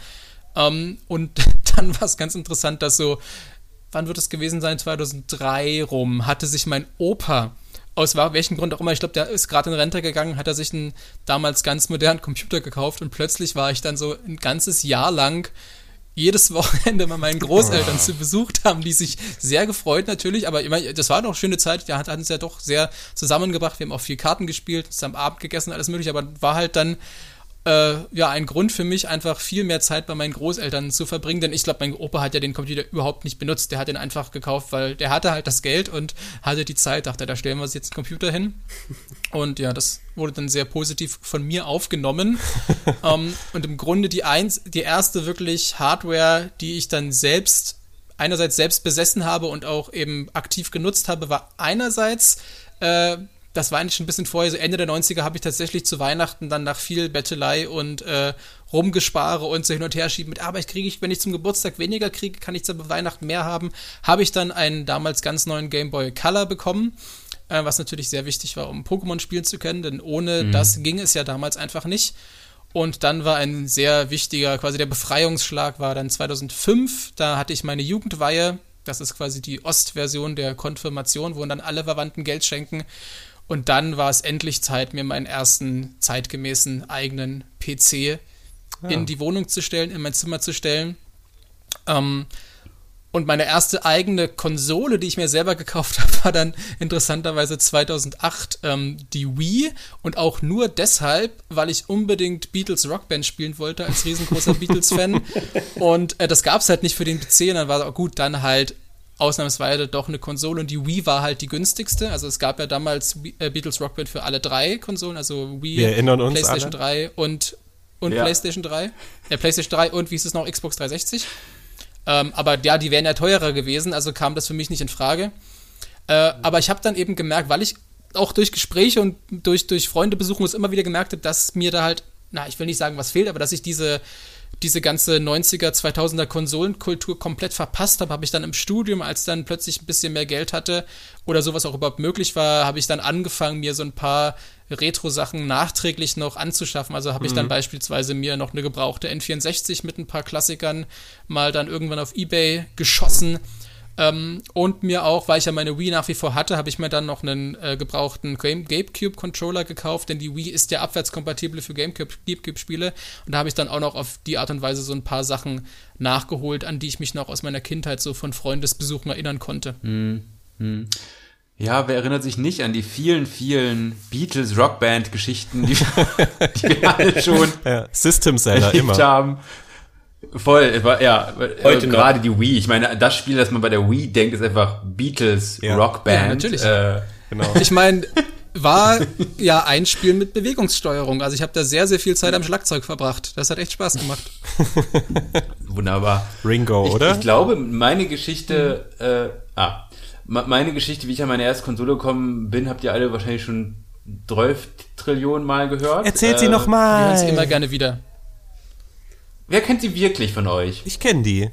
Ähm, und dann war es ganz interessant, dass so, wann wird es gewesen sein? 2003 rum, hatte sich mein Opa aus welchem Grund auch immer, ich glaube, der ist gerade in Rente gegangen, hat er sich einen damals ganz modernen Computer gekauft und plötzlich war ich dann so ein ganzes Jahr lang jedes Wochenende bei meinen Großeltern zu besucht haben, die sich sehr gefreut natürlich, aber immer, das war eine schöne Zeit, der hat uns ja doch sehr zusammengebracht, wir haben auch viel Karten gespielt, zusammen Abend gegessen, alles mögliche, aber war halt dann äh, ja ein Grund für mich, einfach viel mehr Zeit bei meinen Großeltern zu verbringen, denn ich glaube, mein Opa hat ja den Computer überhaupt nicht benutzt. Der hat den einfach gekauft, weil der hatte halt das Geld und hatte die Zeit, dachte, da stellen wir uns jetzt einen Computer hin. Und ja, das wurde dann sehr positiv von mir aufgenommen. um, ähm, und im Grunde die eins, die erste wirklich Hardware, die ich dann selbst einerseits selbst besessen habe und auch eben aktiv genutzt habe, war einerseits äh, das war eigentlich schon ein bisschen vorher, so Ende der 90er habe ich tatsächlich zu Weihnachten dann nach viel Bettelei und äh, Rumgespare und so hin und her schieben mit, aber ich kriege ich, wenn ich zum Geburtstag weniger kriege, kann ich zu Weihnachten mehr haben, habe ich dann einen damals ganz neuen Game Boy Color bekommen, äh, was natürlich sehr wichtig war, um Pokémon spielen zu können, denn ohne mhm. das ging es ja damals einfach nicht. Und dann war ein sehr wichtiger, quasi der Befreiungsschlag war dann 2005, da hatte ich meine Jugendweihe, das ist quasi die Ostversion der Konfirmation, wo dann alle Verwandten Geld schenken. Und dann war es endlich Zeit, mir meinen ersten zeitgemäßen eigenen PC ja. in die Wohnung zu stellen, in mein Zimmer zu stellen. Ähm, und meine erste eigene Konsole, die ich mir selber gekauft habe, war dann interessanterweise 2008 ähm, die Wii. Und auch nur deshalb, weil ich unbedingt Beatles Rockband spielen wollte als riesengroßer Beatles-Fan. Und äh, das gab es halt nicht für den PC. Und dann war es gut, dann halt ausnahmsweise doch eine Konsole. Und die Wii war halt die günstigste. Also es gab ja damals äh, Beatles Rockband für alle drei Konsolen. Also Wii, Wir erinnern uns PlayStation alle. 3 und, und ja. PlayStation 3. Ja, PlayStation 3 und wie ist es noch? Xbox 360. Ähm, aber ja, die wären ja teurer gewesen, also kam das für mich nicht in Frage. Äh, aber ich habe dann eben gemerkt, weil ich auch durch Gespräche und durch, durch Freundebesuchen es immer wieder gemerkt habe, dass mir da halt, na, ich will nicht sagen, was fehlt, aber dass ich diese, diese ganze 90er, 2000er Konsolenkultur komplett verpasst habe, habe ich dann im Studium, als dann plötzlich ein bisschen mehr Geld hatte oder sowas auch überhaupt möglich war, habe ich dann angefangen, mir so ein paar Retro-Sachen nachträglich noch anzuschaffen. Also habe ich dann mhm. beispielsweise mir noch eine gebrauchte N64 mit ein paar Klassikern mal dann irgendwann auf Ebay geschossen. Ähm, und mir auch, weil ich ja meine Wii nach wie vor hatte, habe ich mir dann noch einen äh, gebrauchten GameCube-Controller gekauft, denn die Wii ist ja abwärtskompatibel für GameCube-Spiele. Und da habe ich dann auch noch auf die Art und Weise so ein paar Sachen nachgeholt, an die ich mich noch aus meiner Kindheit so von Freundesbesuchen erinnern konnte. Mhm. Mhm. Ja, wer erinnert sich nicht an die vielen, vielen Beatles Rockband Geschichten, die, die wir alle schon ja, System Seller immer haben. Voll, ja, Heute gerade die Wii. Ich meine, das Spiel, das man bei der Wii denkt, ist einfach Beatles ja. Rockband. Ja, natürlich. Äh, genau. Ich meine, war ja ein Spiel mit Bewegungssteuerung. Also ich habe da sehr, sehr viel Zeit am Schlagzeug verbracht. Das hat echt Spaß gemacht. Wunderbar. Ringo, ich, oder? Ich glaube, meine Geschichte, äh, ah, meine Geschichte, wie ich an meine erste Konsole gekommen bin, habt ihr alle wahrscheinlich schon 12 Trillionen Mal gehört. Erzählt äh, sie nochmal. Wir hören sie immer gerne wieder. Wer kennt sie wirklich von euch? Ich kenne die.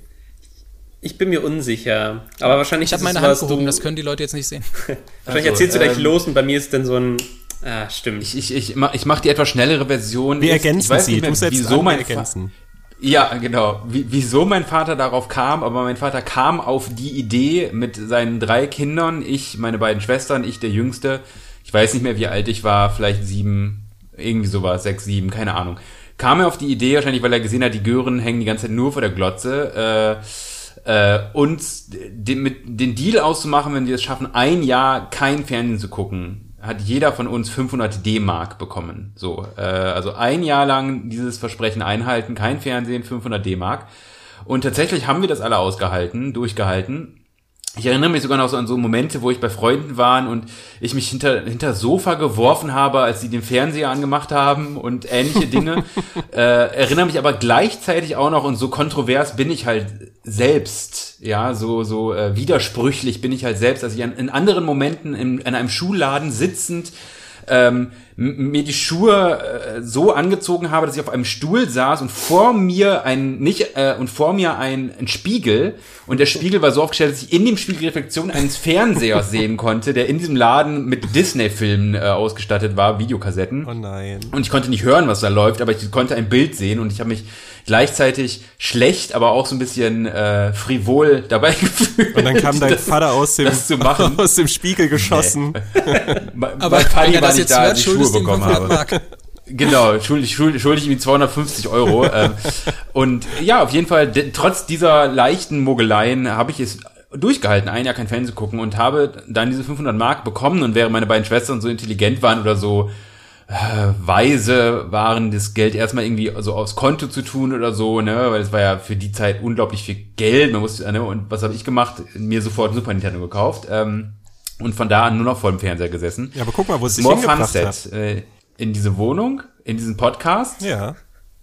Ich bin mir unsicher. Aber wahrscheinlich Ich habe meine Hand gehoben, das können die Leute jetzt nicht sehen. wahrscheinlich also, erzählst du gleich ähm, los und bei mir ist dann so ein Ah, stimmt. Ich, ich, ich, mach, ich mach die etwas schnellere Version. Wir ergänzen sie. Mehr, du wieso mein ergänzen. Ja, genau. Wie, wieso mein Vater darauf kam, aber mein Vater kam auf die Idee mit seinen drei Kindern, ich, meine beiden Schwestern, ich der Jüngste. Ich weiß nicht mehr, wie alt ich war, vielleicht sieben, irgendwie sowas, sechs, sieben, keine Ahnung. Kam er auf die Idee, wahrscheinlich weil er gesehen hat, die Gören hängen die ganze Zeit nur vor der Glotze, äh, äh, uns den, mit, den Deal auszumachen, wenn wir es schaffen, ein Jahr kein Fernsehen zu gucken hat jeder von uns 500 D-Mark bekommen. So, äh, also ein Jahr lang dieses Versprechen einhalten, kein Fernsehen, 500 D-Mark. Und tatsächlich haben wir das alle ausgehalten, durchgehalten. Ich erinnere mich sogar noch so an so Momente, wo ich bei Freunden war und ich mich hinter, hinter Sofa geworfen habe, als sie den Fernseher angemacht haben und ähnliche Dinge. äh, erinnere mich aber gleichzeitig auch noch und so kontrovers bin ich halt selbst, ja, so, so äh, widersprüchlich bin ich halt selbst, dass ich an, in anderen Momenten in, in einem Schuhladen sitzend ähm, mir die Schuhe äh, so angezogen habe, dass ich auf einem Stuhl saß und vor mir ein nicht äh, und vor mir ein, ein Spiegel und der Spiegel war so aufgestellt, dass ich in dem Spiegel Reflexion eines Fernsehers sehen konnte, der in diesem Laden mit Disney-Filmen äh, ausgestattet war, Videokassetten. Oh nein. Und ich konnte nicht hören, was da läuft, aber ich konnte ein Bild sehen und ich habe mich gleichzeitig schlecht, aber auch so ein bisschen äh, frivol dabei gefühlt. Und dann kam dein das, Vater aus dem, aus dem Spiegel geschossen. Nee. aber mein Vater war nicht da, als ich Schuhe bekommen habe. Genau, schuldig, schuldig, schuldig ihm 250 Euro. ähm, und ja, auf jeden Fall, trotz dieser leichten Mogeleien habe ich es durchgehalten, ein Jahr kein Fernsehen gucken und habe dann diese 500 Mark bekommen und während meine beiden Schwestern so intelligent waren oder so äh, weise waren, das Geld erstmal irgendwie so aufs Konto zu tun oder so, ne, weil es war ja für die Zeit unglaublich viel Geld, man musste, ne, und was habe ich gemacht? Mir sofort Super Nintendo gekauft ähm, und von da an nur noch vor dem Fernseher gesessen. Ja, aber guck mal, wo es sich More hingebracht hat. Äh, in diese Wohnung, in diesen Podcast. Ja.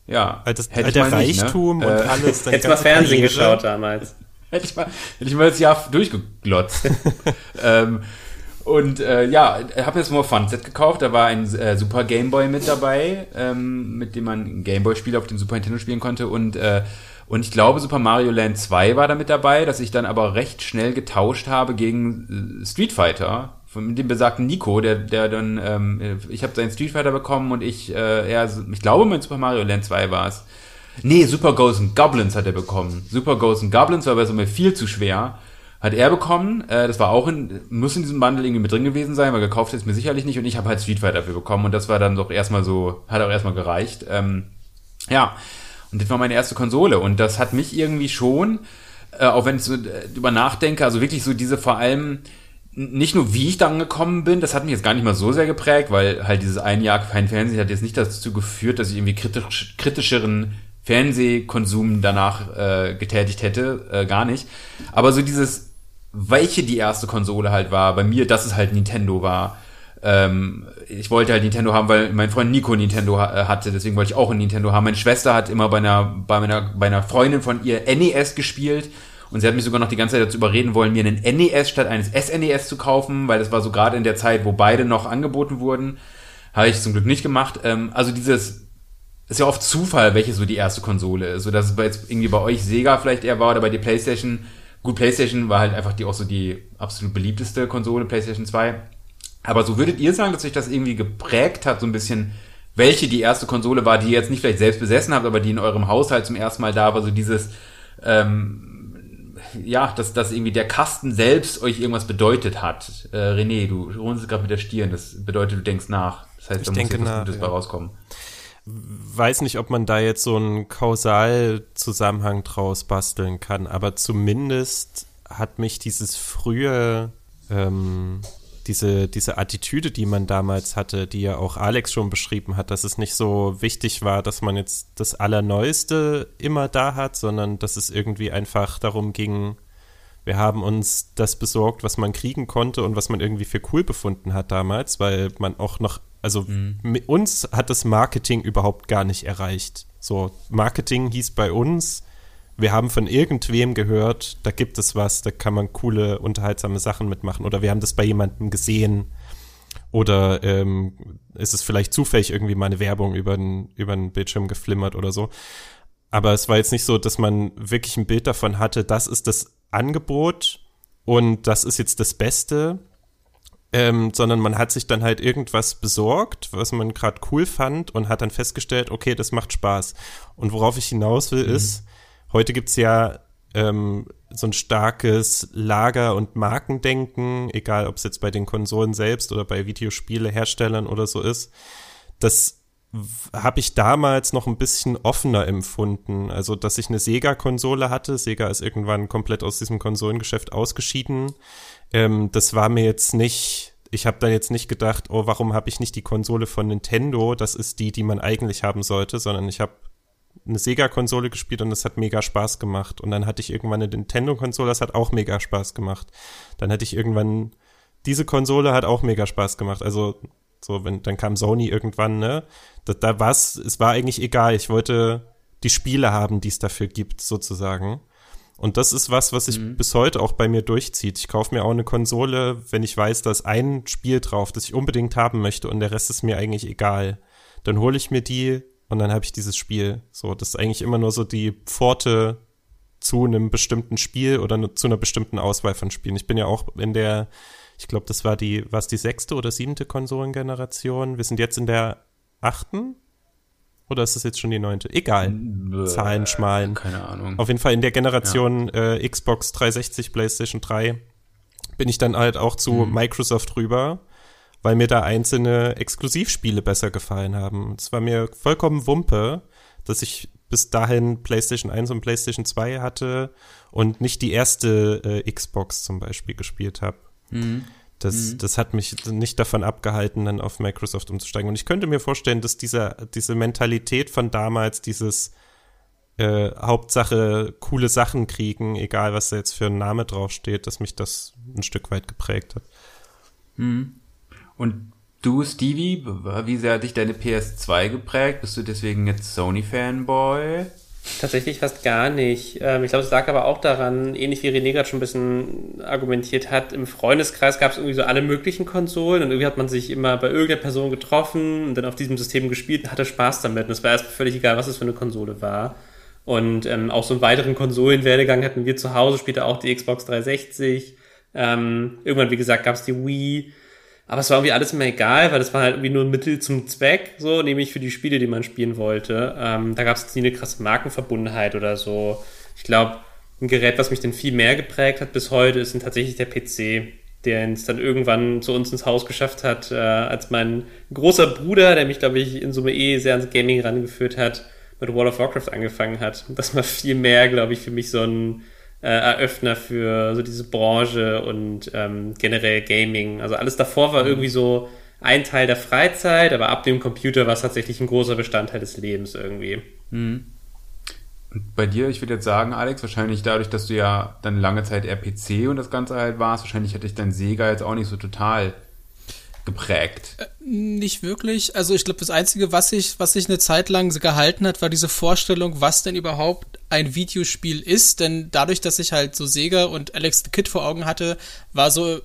Ja. Das, hätte der Reichtum nicht, ne? und äh, alles. Hätte mal Fernsehen Karriere. geschaut damals. hätte ich mal, hätte ich mal das Jahr durchgeglotzt. ähm, Und äh, ja, habe More Fun Set gekauft. Da war ein äh, Super Game Boy mit dabei, ähm, mit dem man Game Boy Spiele auf dem Super Nintendo spielen konnte. Und äh, und ich glaube, Super Mario Land 2 war da mit dabei, dass ich dann aber recht schnell getauscht habe gegen äh, Street Fighter. Von dem besagten Nico, der, der dann, ähm, ich habe seinen Street Fighter bekommen und ich, äh, er, ich glaube, mein Super Mario Land 2 war es. Nee, Super Ghosts and Goblins hat er bekommen. Super Ghosts and Goblins war aber so mir viel zu schwer. Hat er bekommen, äh, das war auch in, muss in diesem Bundle irgendwie mit drin gewesen sein, weil gekauft ist mir sicherlich nicht und ich habe halt Street Fighter dafür bekommen und das war dann doch erstmal so, hat auch erstmal gereicht. Ähm, ja, und das war meine erste Konsole. Und das hat mich irgendwie schon, äh, auch wenn ich so äh, drüber nachdenke, also wirklich so diese vor allem, nicht nur wie ich da angekommen bin, das hat mich jetzt gar nicht mal so sehr geprägt, weil halt dieses ein Jahr kein Fernsehen hat jetzt nicht dazu geführt, dass ich irgendwie kritisch, kritischeren Fernsehkonsum danach äh, getätigt hätte, äh, gar nicht. Aber so dieses, welche die erste Konsole halt war, bei mir, dass es halt Nintendo war, ähm, ich wollte halt Nintendo haben, weil mein Freund Nico Nintendo äh, hatte, deswegen wollte ich auch ein Nintendo haben. Meine Schwester hat immer bei einer, bei meiner, bei einer Freundin von ihr NES gespielt und sie hat mich sogar noch die ganze Zeit dazu überreden wollen, mir einen NES statt eines SNES zu kaufen, weil das war so gerade in der Zeit, wo beide noch angeboten wurden. Habe ich zum Glück nicht gemacht. Ähm, also dieses ist ja oft Zufall, welche so die erste Konsole ist. So dass es jetzt irgendwie bei euch Sega vielleicht eher war oder bei dir PlayStation. Gut, PlayStation war halt einfach die auch so die absolut beliebteste Konsole, PlayStation 2. Aber so würdet ihr sagen, dass sich das irgendwie geprägt hat, so ein bisschen, welche die erste Konsole war, die ihr jetzt nicht vielleicht selbst besessen habt, aber die in eurem Haushalt zum ersten Mal da war, so dieses, ähm, ja, dass, dass irgendwie der Kasten selbst euch irgendwas bedeutet hat. Äh, René, du runzelst gerade mit der Stirn, das bedeutet, du denkst nach. Das heißt, da ich muss jetzt was Gutes ja. bei rauskommen. Weiß nicht, ob man da jetzt so einen Kausalzusammenhang draus basteln kann, aber zumindest hat mich dieses frühe ähm, diese, diese Attitüde, die man damals hatte, die ja auch Alex schon beschrieben hat, dass es nicht so wichtig war, dass man jetzt das Allerneueste immer da hat, sondern dass es irgendwie einfach darum ging, wir haben uns das besorgt, was man kriegen konnte und was man irgendwie für cool befunden hat damals, weil man auch noch, also mhm. mit uns hat das Marketing überhaupt gar nicht erreicht. So, Marketing hieß bei uns, wir haben von irgendwem gehört, da gibt es was, da kann man coole, unterhaltsame Sachen mitmachen oder wir haben das bei jemandem gesehen oder ähm, ist es vielleicht zufällig irgendwie mal eine Werbung über den, über den Bildschirm geflimmert oder so. Aber es war jetzt nicht so, dass man wirklich ein Bild davon hatte, das ist das Angebot und das ist jetzt das Beste, ähm, sondern man hat sich dann halt irgendwas besorgt, was man gerade cool fand und hat dann festgestellt, okay, das macht Spaß. Und worauf ich hinaus will, mhm. ist, Heute gibt's ja ähm, so ein starkes Lager- und Markendenken, egal ob es jetzt bei den Konsolen selbst oder bei Videospieleherstellern oder so ist. Das habe ich damals noch ein bisschen offener empfunden. Also, dass ich eine Sega-Konsole hatte. Sega ist irgendwann komplett aus diesem Konsolengeschäft ausgeschieden. Ähm, das war mir jetzt nicht ich habe da jetzt nicht gedacht, oh, warum habe ich nicht die Konsole von Nintendo? Das ist die, die man eigentlich haben sollte, sondern ich habe eine Sega-Konsole gespielt und das hat mega Spaß gemacht. Und dann hatte ich irgendwann eine Nintendo-Konsole, das hat auch mega Spaß gemacht. Dann hatte ich irgendwann, diese Konsole hat auch mega Spaß gemacht. Also, so, wenn, dann kam Sony irgendwann, ne? Da, da war's, es war eigentlich egal. Ich wollte die Spiele haben, die es dafür gibt, sozusagen. Und das ist was, was sich mhm. bis heute auch bei mir durchzieht. Ich kaufe mir auch eine Konsole, wenn ich weiß, da ist ein Spiel drauf, das ich unbedingt haben möchte und der Rest ist mir eigentlich egal. Dann hole ich mir die, und dann habe ich dieses Spiel. So, das ist eigentlich immer nur so die Pforte zu einem bestimmten Spiel oder zu einer bestimmten Auswahl von Spielen. Ich bin ja auch in der, ich glaube, das war die, was die sechste oder siebte Konsolengeneration. Wir sind jetzt in der achten oder ist das jetzt schon die neunte? Egal. Bäh, Zahlen schmalen. Keine Ahnung. Auf jeden Fall in der Generation ja. äh, Xbox 360, PlayStation 3 bin ich dann halt auch zu mhm. Microsoft rüber weil mir da einzelne Exklusivspiele besser gefallen haben. Es war mir vollkommen Wumpe, dass ich bis dahin PlayStation 1 und PlayStation 2 hatte und nicht die erste äh, Xbox zum Beispiel gespielt habe. Mhm. Das, mhm. das hat mich nicht davon abgehalten, dann auf Microsoft umzusteigen. Und ich könnte mir vorstellen, dass dieser, diese Mentalität von damals, dieses äh, Hauptsache coole Sachen kriegen, egal was da jetzt für ein Name draufsteht, dass mich das ein Stück weit geprägt hat. Mhm. Und du, Stevie, wie sehr hat dich deine PS2 geprägt? Bist du deswegen jetzt Sony-Fanboy? Tatsächlich fast gar nicht. Ähm, ich glaube, es lag aber auch daran, ähnlich wie René gerade schon ein bisschen argumentiert hat, im Freundeskreis gab es irgendwie so alle möglichen Konsolen und irgendwie hat man sich immer bei irgendeiner Person getroffen und dann auf diesem System gespielt und hatte Spaß damit. Und es war erstmal völlig egal, was es für eine Konsole war. Und ähm, auch so einen weiteren Konsolenwerdegang hatten wir zu Hause, später auch die Xbox 360. Ähm, irgendwann, wie gesagt, gab es die Wii. Aber es war irgendwie alles immer egal, weil das war halt irgendwie nur ein Mittel zum Zweck, so, nämlich für die Spiele, die man spielen wollte. Ähm, da gab es nie eine krasse Markenverbundenheit oder so. Ich glaube, ein Gerät, was mich dann viel mehr geprägt hat bis heute, ist tatsächlich der PC, der es dann irgendwann zu uns ins Haus geschafft hat, äh, als mein großer Bruder, der mich, glaube ich, in Summe eh sehr ans Gaming rangeführt hat, mit World of Warcraft angefangen hat. Das war viel mehr, glaube ich, für mich so ein äh, Eröffner für so diese Branche und ähm, generell Gaming. Also alles davor war irgendwie so ein Teil der Freizeit, aber ab dem Computer war es tatsächlich ein großer Bestandteil des Lebens irgendwie. Mhm. Und bei dir, ich würde jetzt sagen, Alex, wahrscheinlich dadurch, dass du ja dann lange Zeit RPC und das Ganze halt warst, wahrscheinlich hätte ich dein Sega jetzt auch nicht so total geprägt? Äh, nicht wirklich. Also ich glaube, das Einzige, was sich was sich eine Zeit lang gehalten hat, war diese Vorstellung, was denn überhaupt ein Videospiel ist. Denn dadurch, dass ich halt so Sega und Alex the Kid vor Augen hatte, war so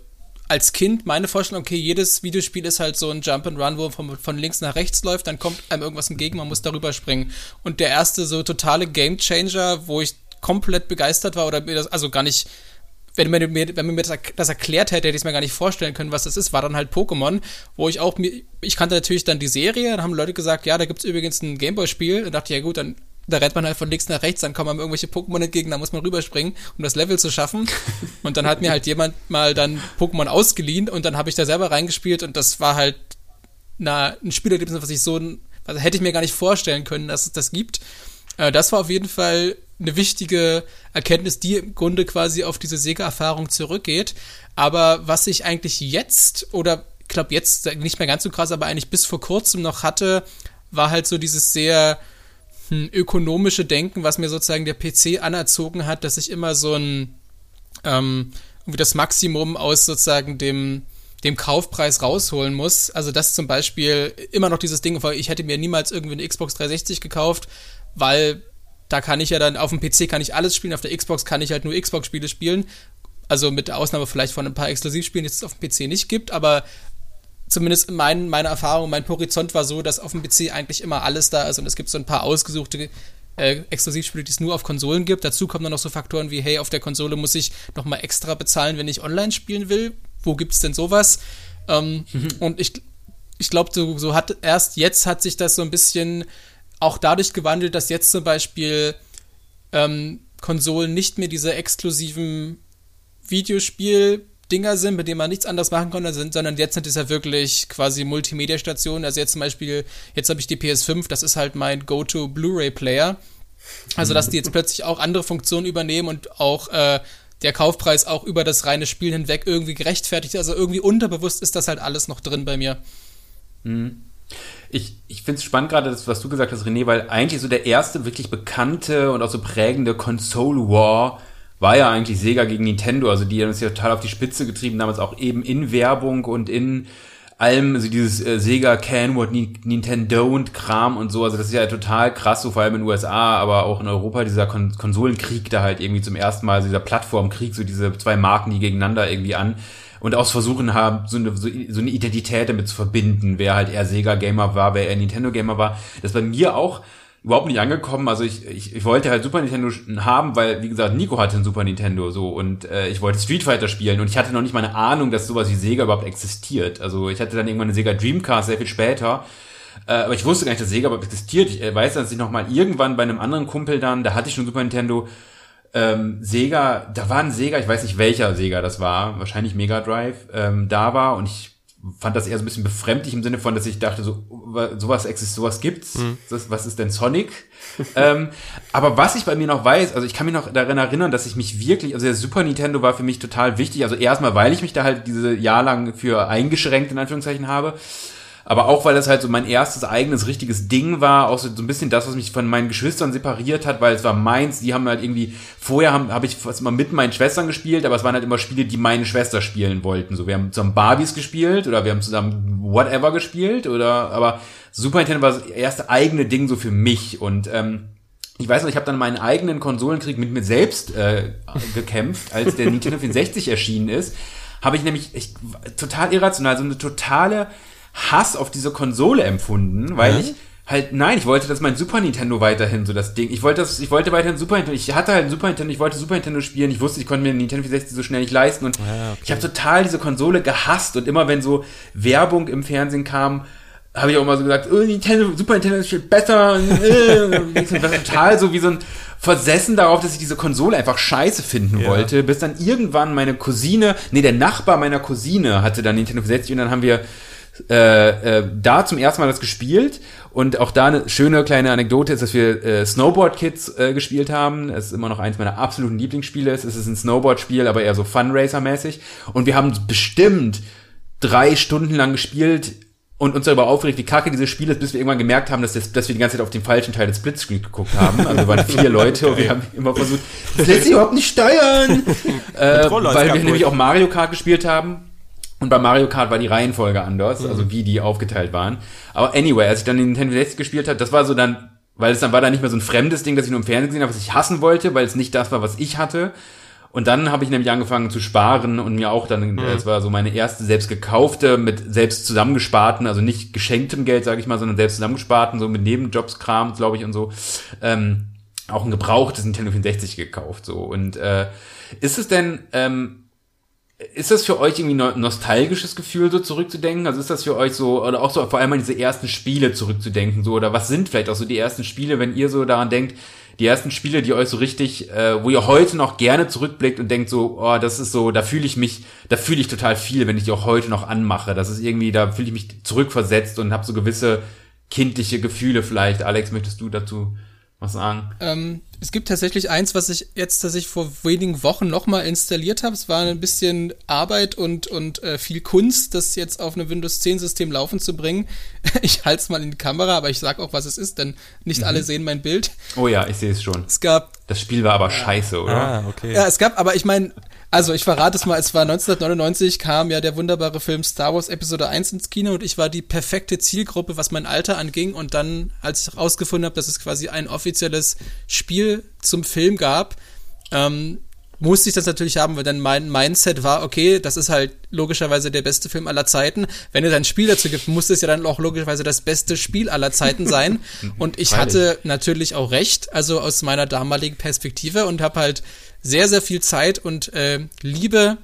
als Kind meine Vorstellung, okay, jedes Videospiel ist halt so ein Jump and Run, wo man von, von links nach rechts läuft, dann kommt einem irgendwas entgegen, man muss darüber springen. Und der erste so totale Game Changer, wo ich komplett begeistert war oder mir das also gar nicht wenn man mir, wenn man mir das, das erklärt hätte, hätte ich es mir gar nicht vorstellen können, was das ist, war dann halt Pokémon, wo ich auch mir, ich kannte natürlich dann die Serie, dann haben Leute gesagt, ja, da gibt es übrigens ein Gameboy-Spiel, dann dachte ich, ja gut, dann da rennt man halt von links nach rechts, dann kommen einem irgendwelche Pokémon entgegen, da muss man rüberspringen, um das Level zu schaffen. Und dann hat mir halt jemand mal dann Pokémon ausgeliehen und dann habe ich da selber reingespielt und das war halt na, ein Spielerlebnis, was ich so, was hätte ich mir gar nicht vorstellen können, dass es das gibt. Äh, das war auf jeden Fall eine wichtige Erkenntnis, die im Grunde quasi auf diese Sega-Erfahrung zurückgeht. Aber was ich eigentlich jetzt oder ich glaube jetzt nicht mehr ganz so krass, aber eigentlich bis vor kurzem noch hatte, war halt so dieses sehr hm, ökonomische Denken, was mir sozusagen der PC anerzogen hat, dass ich immer so ein ähm, irgendwie das Maximum aus sozusagen dem dem Kaufpreis rausholen muss. Also das zum Beispiel immer noch dieses Ding, weil ich hätte mir niemals irgendwie eine Xbox 360 gekauft, weil da kann ich ja dann auf dem PC kann ich alles spielen, auf der Xbox kann ich halt nur Xbox-Spiele spielen. Also mit der Ausnahme vielleicht von ein paar Exklusivspielen, die es auf dem PC nicht gibt, aber zumindest mein, meine Erfahrung, mein Horizont war so, dass auf dem PC eigentlich immer alles da ist und es gibt so ein paar ausgesuchte äh, Exklusivspiele, die es nur auf Konsolen gibt. Dazu kommen dann noch so Faktoren wie, hey, auf der Konsole muss ich nochmal extra bezahlen, wenn ich online spielen will. Wo gibt es denn sowas? Ähm, mhm. Und ich, ich glaube, so, so hat erst jetzt hat sich das so ein bisschen auch dadurch gewandelt, dass jetzt zum Beispiel ähm, Konsolen nicht mehr diese exklusiven Videospiel-Dinger sind, mit denen man nichts anderes machen konnte, sondern jetzt sind es ja wirklich quasi Multimedia-Stationen. Also jetzt zum Beispiel, jetzt habe ich die PS5, das ist halt mein Go-To Blu-ray-Player. Also, dass die jetzt plötzlich auch andere Funktionen übernehmen und auch äh, der Kaufpreis auch über das reine Spiel hinweg irgendwie gerechtfertigt. Also irgendwie unterbewusst ist das halt alles noch drin bei mir. Mhm. Ich, ich finde es spannend gerade, was du gesagt hast, René, weil eigentlich so der erste wirklich bekannte und auch so prägende Console War war ja eigentlich Sega gegen Nintendo. Also die haben es ja total auf die Spitze getrieben, damals auch eben in Werbung und in allem, also dieses äh, Sega can what Nintendo und Kram und so, also das ist ja total krass, so vor allem in den USA, aber auch in Europa, dieser Kon Konsolenkrieg da halt irgendwie zum ersten Mal, also dieser Plattformkrieg, so diese zwei Marken, die gegeneinander irgendwie an und aus Versuchen haben, so eine, so, so eine Identität damit zu verbinden, wer halt eher Sega-Gamer war, wer eher Nintendo-Gamer war. Das ist bei mir auch überhaupt nicht angekommen. Also ich, ich, ich wollte halt Super Nintendo haben, weil, wie gesagt, Nico hatte ein Super Nintendo so und äh, ich wollte Street Fighter spielen und ich hatte noch nicht mal eine Ahnung, dass sowas wie Sega überhaupt existiert. Also ich hatte dann irgendwann eine Sega Dreamcast sehr viel später. Äh, aber ich wusste gar nicht, dass Sega überhaupt existiert. Ich äh, weiß, dass ich noch mal irgendwann bei einem anderen Kumpel dann, da hatte ich schon Super Nintendo, ähm, Sega, da war ein Sega, ich weiß nicht welcher Sega das war, wahrscheinlich Mega Drive, ähm, da war und ich fand das eher so ein bisschen befremdlich im Sinne von, dass ich dachte, so sowas existiert, sowas gibt's. Mhm. Das, was ist denn Sonic? ähm, aber was ich bei mir noch weiß, also ich kann mich noch daran erinnern, dass ich mich wirklich, also der Super Nintendo war für mich total wichtig. Also erstmal, weil ich mich da halt diese Jahr lang für eingeschränkt in Anführungszeichen habe aber auch weil das halt so mein erstes eigenes richtiges Ding war, auch so, so ein bisschen das, was mich von meinen Geschwistern separiert hat, weil es war meins, die haben halt irgendwie, vorher habe hab ich fast immer mit meinen Schwestern gespielt, aber es waren halt immer Spiele, die meine Schwester spielen wollten. So, wir haben zusammen Barbies gespielt oder wir haben zusammen whatever gespielt oder, aber Super Nintendo war das erste eigene Ding so für mich und ähm, ich weiß noch, ich habe dann meinen eigenen Konsolenkrieg mit mir selbst äh, gekämpft, als der Nintendo 64 erschienen ist. Habe ich nämlich ich, total irrational, so eine totale Hass auf diese Konsole empfunden, weil mhm. ich halt, nein, ich wollte, dass mein Super Nintendo weiterhin so das Ding. Ich wollte das, ich wollte weiterhin Super Nintendo. Ich hatte halt ein Super Nintendo, ich wollte Super Nintendo spielen. Ich wusste, ich konnte mir den Nintendo 64 so schnell nicht leisten. Und ja, okay. ich habe total diese Konsole gehasst. Und immer wenn so Werbung im Fernsehen kam, habe ich auch immer so gesagt, oh, Nintendo, Super Nintendo ist viel besser. Und, äh, das total so wie so ein versessen darauf, dass ich diese Konsole einfach scheiße finden ja. wollte, bis dann irgendwann meine Cousine, nee, der Nachbar meiner Cousine hatte dann Nintendo 64 und dann haben wir äh, äh, da zum ersten Mal das gespielt und auch da eine schöne kleine Anekdote ist, dass wir äh, Snowboard Kids äh, gespielt haben. Es ist immer noch eins meiner absoluten Lieblingsspiele. Es ist ein Snowboard-Spiel, aber eher so Funracer-mäßig. Und wir haben bestimmt drei Stunden lang gespielt und uns darüber aufgeregt, wie kacke dieses Spiel ist, bis wir irgendwann gemerkt haben, dass, das, dass wir die ganze Zeit auf den falschen Teil des Splitscreen geguckt haben. Also wir waren vier Leute und wir haben immer versucht, das lässt sich überhaupt nicht steuern. äh, weil wir nämlich auch Mario Kart gespielt haben und bei Mario Kart war die Reihenfolge anders, mhm. also wie die aufgeteilt waren. Aber anyway, als ich dann den Nintendo 60 gespielt habe, das war so dann, weil es dann war dann nicht mehr so ein fremdes Ding, das ich nur im Fernsehen gesehen habe, was ich hassen wollte, weil es nicht das war, was ich hatte. Und dann habe ich nämlich angefangen zu sparen und mir auch dann, mhm. es war so meine erste selbst gekaufte, mit selbst zusammengesparten, also nicht geschenktem Geld, sage ich mal, sondern selbst zusammengesparten, so mit Nebenjobskram, glaube ich, und so, ähm, auch ein gebrauchtes Nintendo 64 gekauft. so Und äh, ist es denn, ähm, ist das für euch irgendwie ein nostalgisches Gefühl, so zurückzudenken? Also ist das für euch so, oder auch so vor allem an diese ersten Spiele zurückzudenken, so, oder was sind vielleicht auch so die ersten Spiele, wenn ihr so daran denkt, die ersten Spiele, die euch so richtig, äh, wo ihr heute noch gerne zurückblickt und denkt so, oh, das ist so, da fühle ich mich, da fühle ich total viel, wenn ich die auch heute noch anmache. Das ist irgendwie, da fühle ich mich zurückversetzt und habe so gewisse kindliche Gefühle vielleicht. Alex, möchtest du dazu was sagen? Ähm, es gibt tatsächlich eins, was ich jetzt tatsächlich vor wenigen Wochen nochmal installiert habe. Es war ein bisschen Arbeit und, und äh, viel Kunst, das jetzt auf einem Windows 10 System laufen zu bringen. Ich halte es mal in die Kamera, aber ich sage auch, was es ist, denn nicht mhm. alle sehen mein Bild. Oh ja, ich sehe es schon. Es gab. Das Spiel war aber scheiße, oder? Ah, okay. Ja, es gab, aber ich meine, also ich verrate es mal, es war 1999 kam ja der wunderbare Film Star Wars Episode 1 ins Kino und ich war die perfekte Zielgruppe, was mein Alter anging und dann, als ich herausgefunden habe, dass es quasi ein offizielles Spiel zum Film gab, ähm, musste ich das natürlich haben, weil dann mein Mindset war, okay, das ist halt logischerweise der beste Film aller Zeiten. Wenn es ein Spiel dazu gibt, muss es ja dann auch logischerweise das beste Spiel aller Zeiten sein. Und ich hatte natürlich auch recht, also aus meiner damaligen Perspektive und habe halt sehr, sehr viel Zeit und äh, Liebe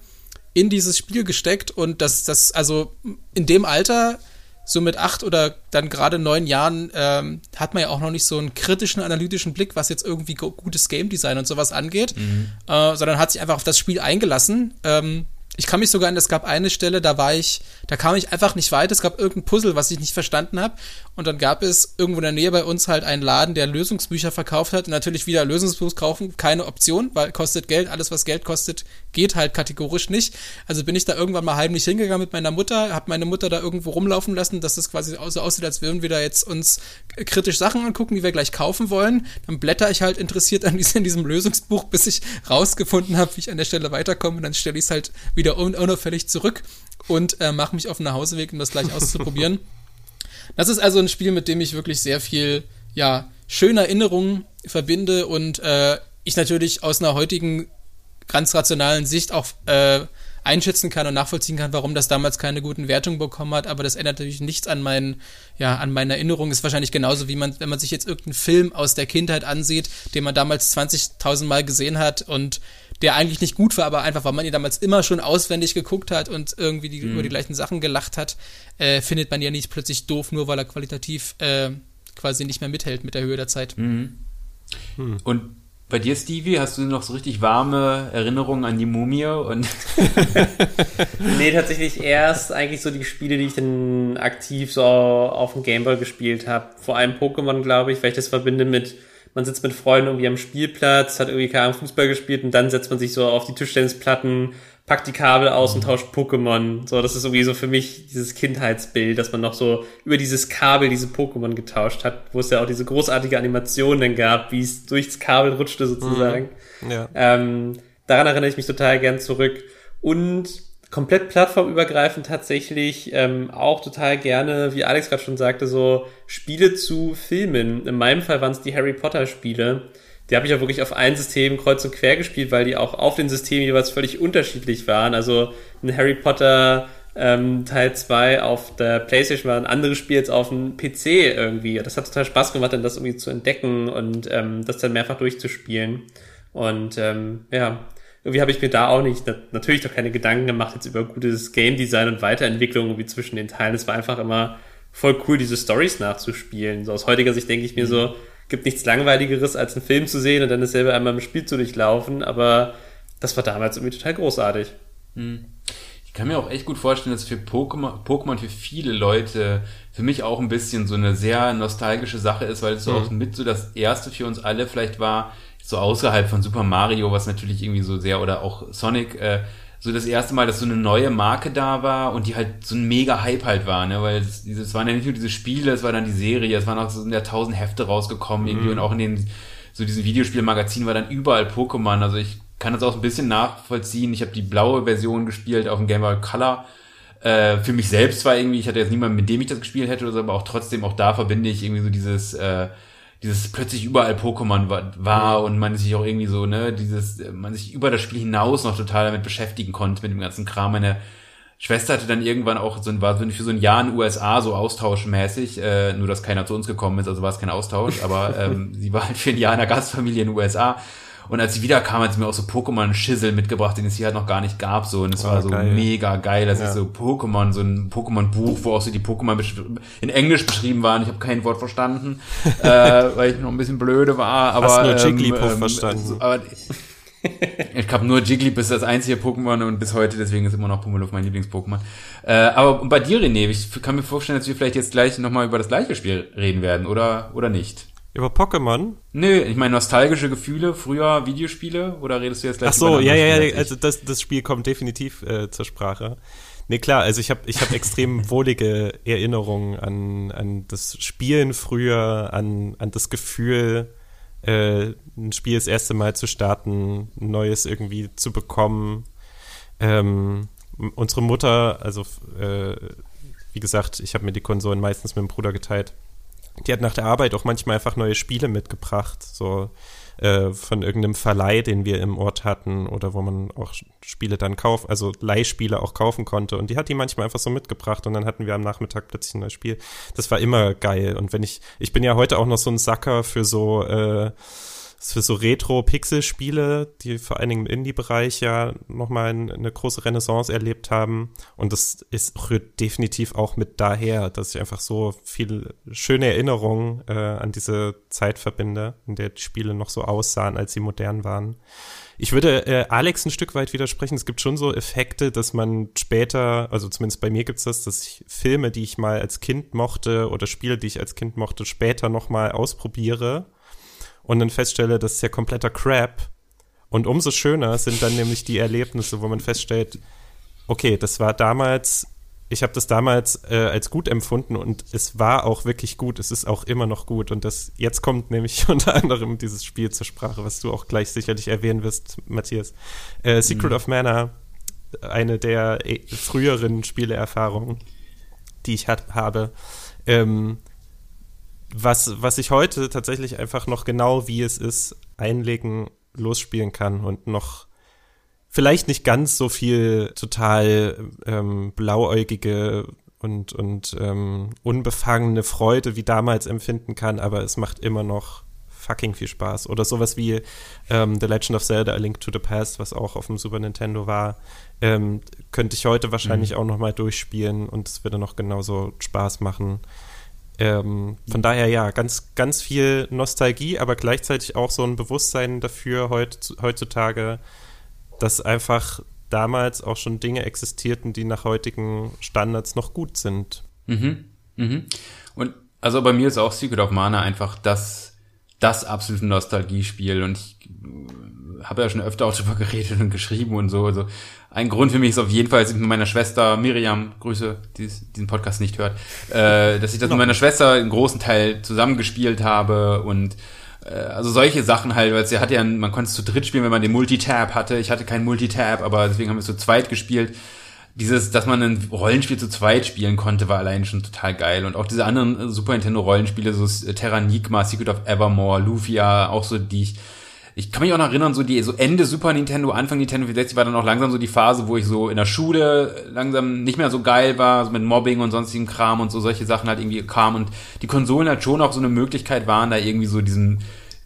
in dieses Spiel gesteckt und das, das, also in dem Alter, so mit acht oder dann gerade neun Jahren, ähm, hat man ja auch noch nicht so einen kritischen, analytischen Blick, was jetzt irgendwie gutes Game Design und sowas angeht, mhm. äh, sondern hat sich einfach auf das Spiel eingelassen. Ähm, ich kann mich sogar an, es gab eine Stelle, da war ich, da kam ich einfach nicht weiter. Es gab irgendein Puzzle, was ich nicht verstanden habe. Und dann gab es irgendwo in der Nähe bei uns halt einen Laden, der Lösungsbücher verkauft hat. Und natürlich wieder Lösungsbuch kaufen, keine Option, weil kostet Geld. Alles, was Geld kostet, geht halt kategorisch nicht. Also bin ich da irgendwann mal heimlich hingegangen mit meiner Mutter, habe meine Mutter da irgendwo rumlaufen lassen, dass das quasi so aussieht, als würden wir da jetzt uns kritisch Sachen angucken, die wir gleich kaufen wollen. Dann blätter ich halt interessiert an in diesem Lösungsbuch, bis ich rausgefunden habe, wie ich an der Stelle weiterkomme. Und dann stelle ich es halt wieder un unauffällig zurück und äh, mache mich auf den Nachhauseweg, um das gleich auszuprobieren. das ist also ein Spiel, mit dem ich wirklich sehr viel, ja, schöne Erinnerungen verbinde und äh, ich natürlich aus einer heutigen ganz rationalen Sicht auch äh, einschätzen kann und nachvollziehen kann, warum das damals keine guten Wertungen bekommen hat, aber das ändert natürlich nichts an meinen, ja, an meinen Erinnerungen. Ist wahrscheinlich genauso, wie man, wenn man sich jetzt irgendeinen Film aus der Kindheit ansieht, den man damals 20.000 Mal gesehen hat und der eigentlich nicht gut war, aber einfach, weil man ihn damals immer schon auswendig geguckt hat und irgendwie die, mhm. über die gleichen Sachen gelacht hat, äh, findet man ja nicht plötzlich doof, nur weil er qualitativ äh, quasi nicht mehr mithält mit der Höhe der Zeit. Mhm. Hm. Und bei dir, Stevie, hast du noch so richtig warme Erinnerungen an die Mumie und Nee, tatsächlich erst eigentlich so die Spiele, die ich dann aktiv so auf dem Gameboy gespielt habe. Vor allem Pokémon, glaube ich, weil ich das verbinde mit man sitzt mit Freunden irgendwie am Spielplatz, hat irgendwie keine Fußball gespielt und dann setzt man sich so auf die Tischtennisplatten, packt die Kabel aus und tauscht Pokémon. So, das ist irgendwie so für mich dieses Kindheitsbild, dass man noch so über dieses Kabel diese Pokémon getauscht hat, wo es ja auch diese großartige Animation dann gab, wie es durchs Kabel rutschte sozusagen. Mhm. Ja. Ähm, daran erinnere ich mich total gern zurück. Und komplett plattformübergreifend tatsächlich ähm, auch total gerne, wie Alex gerade schon sagte, so Spiele zu Filmen. In meinem Fall waren es die Harry Potter Spiele. Die habe ich auch wirklich auf ein System kreuz und quer gespielt, weil die auch auf den Systemen jeweils völlig unterschiedlich waren. Also ein Harry Potter ähm, Teil 2 auf der Playstation war ein anderes Spiel als auf dem PC irgendwie. Das hat total Spaß gemacht, dann das irgendwie zu entdecken und ähm, das dann mehrfach durchzuspielen. Und ähm, ja, irgendwie habe ich mir da auch nicht, natürlich doch keine Gedanken gemacht jetzt über gutes Game Design und Weiterentwicklung irgendwie zwischen den Teilen. Es war einfach immer voll cool, diese Stories nachzuspielen. So aus heutiger Sicht denke ich mir so, gibt nichts langweiligeres, als einen Film zu sehen und dann dasselbe einmal im Spiel zu durchlaufen, aber das war damals irgendwie total großartig. Hm. Ich kann mir auch echt gut vorstellen, dass für Pokémon, Pokémon für viele Leute, für mich auch ein bisschen so eine sehr nostalgische Sache ist, weil es so mhm. auch mit so das erste für uns alle vielleicht war, so außerhalb von Super Mario, was natürlich irgendwie so sehr, oder auch Sonic, äh, so das erste Mal, dass so eine neue Marke da war und die halt so ein mega Hype halt war, ne, weil es, es waren ja nicht nur diese Spiele, es war dann die Serie, es waren auch so in der tausend Hefte rausgekommen mhm. irgendwie und auch in den, so diesen Videospielmagazinen war dann überall Pokémon, also ich kann das auch ein bisschen nachvollziehen, ich habe die blaue Version gespielt auf dem Game Boy Color, äh, für mich selbst war irgendwie, ich hatte jetzt niemanden, mit dem ich das gespielt hätte oder so, aber auch trotzdem, auch da verbinde ich irgendwie so dieses, äh, dieses plötzlich überall Pokémon war, war und man sich auch irgendwie so, ne, dieses, man sich über das Spiel hinaus noch total damit beschäftigen konnte, mit dem ganzen Kram. Meine Schwester hatte dann irgendwann auch so ein, war für so ein Jahr in den USA so austauschmäßig, äh, nur dass keiner zu uns gekommen ist, also war es kein Austausch, aber ähm, sie war halt für ein Jahr in der Gastfamilie in den USA und als sie wiederkam, hat sie mir auch so Pokémon-Schissel mitgebracht, den es hier halt noch gar nicht gab. So. Und es oh, war so geil. mega geil. Das ja. ist so Pokémon, so ein Pokémon-Buch, wo auch so die Pokémon in Englisch beschrieben waren. Ich habe kein Wort verstanden, äh, weil ich noch ein bisschen blöde war. Aber, Hast nur Jigglypuff ähm, verstanden. So, aber, ich habe nur Jigglypuff ist das einzige Pokémon und bis heute, deswegen ist immer noch Pummeluff mein Lieblings-Pokémon. Äh, aber bei dir, René, ich kann mir vorstellen, dass wir vielleicht jetzt gleich nochmal über das gleiche Spiel reden werden, oder, oder nicht? Über Pokémon? Nö, ich meine nostalgische Gefühle, früher Videospiele oder redest du jetzt gleich Ach so, ja, ja, ja, also das, das Spiel kommt definitiv äh, zur Sprache. Nee, klar, also ich habe ich hab extrem wohlige Erinnerungen an, an das Spielen früher, an, an das Gefühl, äh, ein Spiel das erste Mal zu starten, ein neues irgendwie zu bekommen. Ähm, unsere Mutter, also äh, wie gesagt, ich habe mir die Konsolen meistens mit dem Bruder geteilt die hat nach der Arbeit auch manchmal einfach neue Spiele mitgebracht, so äh, von irgendeinem Verleih, den wir im Ort hatten oder wo man auch Spiele dann kaufen, also Leihspiele auch kaufen konnte. Und die hat die manchmal einfach so mitgebracht und dann hatten wir am Nachmittag plötzlich ein neues Spiel. Das war immer geil. Und wenn ich, ich bin ja heute auch noch so ein Sacker für so äh, für so Retro-Pixel-Spiele, die vor allen Dingen im Indie-Bereich ja nochmal eine große Renaissance erlebt haben. Und das ist, rührt definitiv auch mit daher, dass ich einfach so viele schöne Erinnerungen äh, an diese Zeit verbinde, in der die Spiele noch so aussahen, als sie modern waren. Ich würde äh, Alex ein Stück weit widersprechen. Es gibt schon so Effekte, dass man später, also zumindest bei mir gibt's das, dass ich Filme, die ich mal als Kind mochte oder Spiele, die ich als Kind mochte, später nochmal ausprobiere und dann feststelle, das ist ja kompletter Crap. Und umso schöner sind dann nämlich die Erlebnisse, wo man feststellt, okay, das war damals, ich habe das damals äh, als gut empfunden und es war auch wirklich gut, es ist auch immer noch gut. Und das jetzt kommt nämlich unter anderem dieses Spiel zur Sprache, was du auch gleich sicherlich erwähnen wirst, Matthias. Äh, Secret mhm. of Mana, eine der äh, früheren Spieleerfahrungen, die ich hat, habe. Ähm, was, was ich heute tatsächlich einfach noch genau wie es ist, einlegen, losspielen kann und noch vielleicht nicht ganz so viel total ähm, blauäugige und, und ähm, unbefangene Freude wie damals empfinden kann, aber es macht immer noch fucking viel Spaß. Oder sowas wie ähm, The Legend of Zelda A Link to the Past, was auch auf dem Super Nintendo war, ähm, könnte ich heute wahrscheinlich mhm. auch noch mal durchspielen und es würde noch genauso Spaß machen. Ähm, von daher ja, ganz, ganz viel Nostalgie, aber gleichzeitig auch so ein Bewusstsein dafür heut, heutzutage, dass einfach damals auch schon Dinge existierten, die nach heutigen Standards noch gut sind. Mhm. Mhm. Und also bei mir ist auch Secret of Mana einfach das, das absolute Nostalgiespiel und ich habe ja schon öfter auch darüber geredet und geschrieben und so. Also ein Grund für mich ist auf jeden Fall, dass ich mit meiner Schwester Miriam, Grüße, die diesen Podcast nicht hört, äh, dass ich das mit meiner Schwester einen großen Teil zusammengespielt habe und äh, also solche Sachen halt, weil sie hat ja, man konnte es zu dritt spielen, wenn man den Multitab hatte. Ich hatte keinen Multitab, aber deswegen haben wir es zu zweit gespielt. Dieses, dass man ein Rollenspiel zu zweit spielen konnte, war allein schon total geil. Und auch diese anderen Super Nintendo Rollenspiele, so Terranigma, Secret of Evermore, Lufia, auch so, die ich ich kann mich auch noch erinnern, so die so Ende Super Nintendo, Anfang Nintendo 64 war dann auch langsam so die Phase, wo ich so in der Schule langsam nicht mehr so geil war, so mit Mobbing und sonstigen Kram und so solche Sachen halt irgendwie kam und die Konsolen halt schon auch so eine Möglichkeit waren, da irgendwie so diesen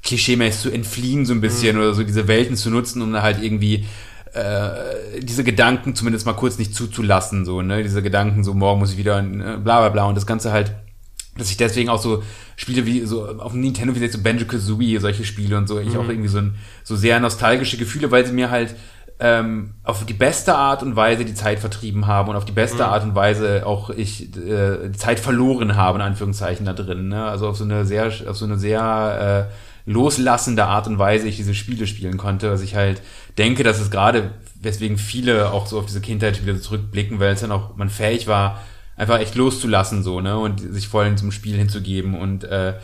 Klischee-mäßig zu entfliehen so ein bisschen mhm. oder so diese Welten zu nutzen, um da halt irgendwie äh, diese Gedanken zumindest mal kurz nicht zuzulassen, so, ne, diese Gedanken, so morgen muss ich wieder, äh, bla bla bla und das Ganze halt dass ich deswegen auch so Spiele wie so auf Nintendo wie so Banjo Kazooie solche Spiele und so ich mhm. auch irgendwie so ein, so sehr nostalgische Gefühle, weil sie mir halt ähm, auf die beste Art und Weise die Zeit vertrieben haben und auf die beste mhm. Art und Weise auch ich äh, die Zeit verloren habe in Anführungszeichen da drin, ne? Also auf so eine sehr auf so eine sehr äh, loslassende Art und Weise ich diese Spiele spielen konnte, was ich halt denke, dass es gerade weswegen viele auch so auf diese Kindheitsspiele zurückblicken, weil es dann auch man fähig war einfach echt loszulassen so ne und sich voll in zum Spiel hinzugeben und äh,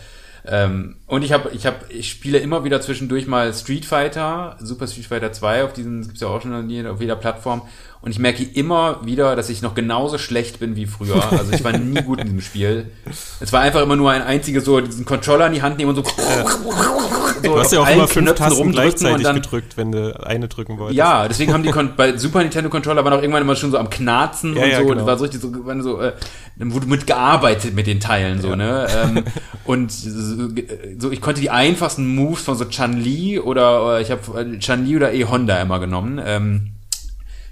ähm, und ich habe ich habe ich spiele immer wieder zwischendurch mal Street Fighter Super Street Fighter 2 auf diesen gibt's ja auch schon auf jeder Plattform und ich merke immer wieder, dass ich noch genauso schlecht bin wie früher. Also ich war nie gut in diesem Spiel. Es war einfach immer nur ein einziges so diesen Controller in die Hand nehmen und so. so du hast ja auch immer fünf Knöpfen Tasten gleichzeitig dann, gedrückt, wenn du eine drücken wolltest. Ja, deswegen haben die Kon bei Super Nintendo Controller waren auch irgendwann immer schon so am Knarzen ja, und ja, so. Genau. war so richtig so, waren so äh, wurde mitgearbeitet mit den Teilen so ja. ne. Ähm, und so ich konnte die einfachsten Moves von so Chan Li oder, oder ich habe Chan Li oder E Honda immer genommen. Ähm,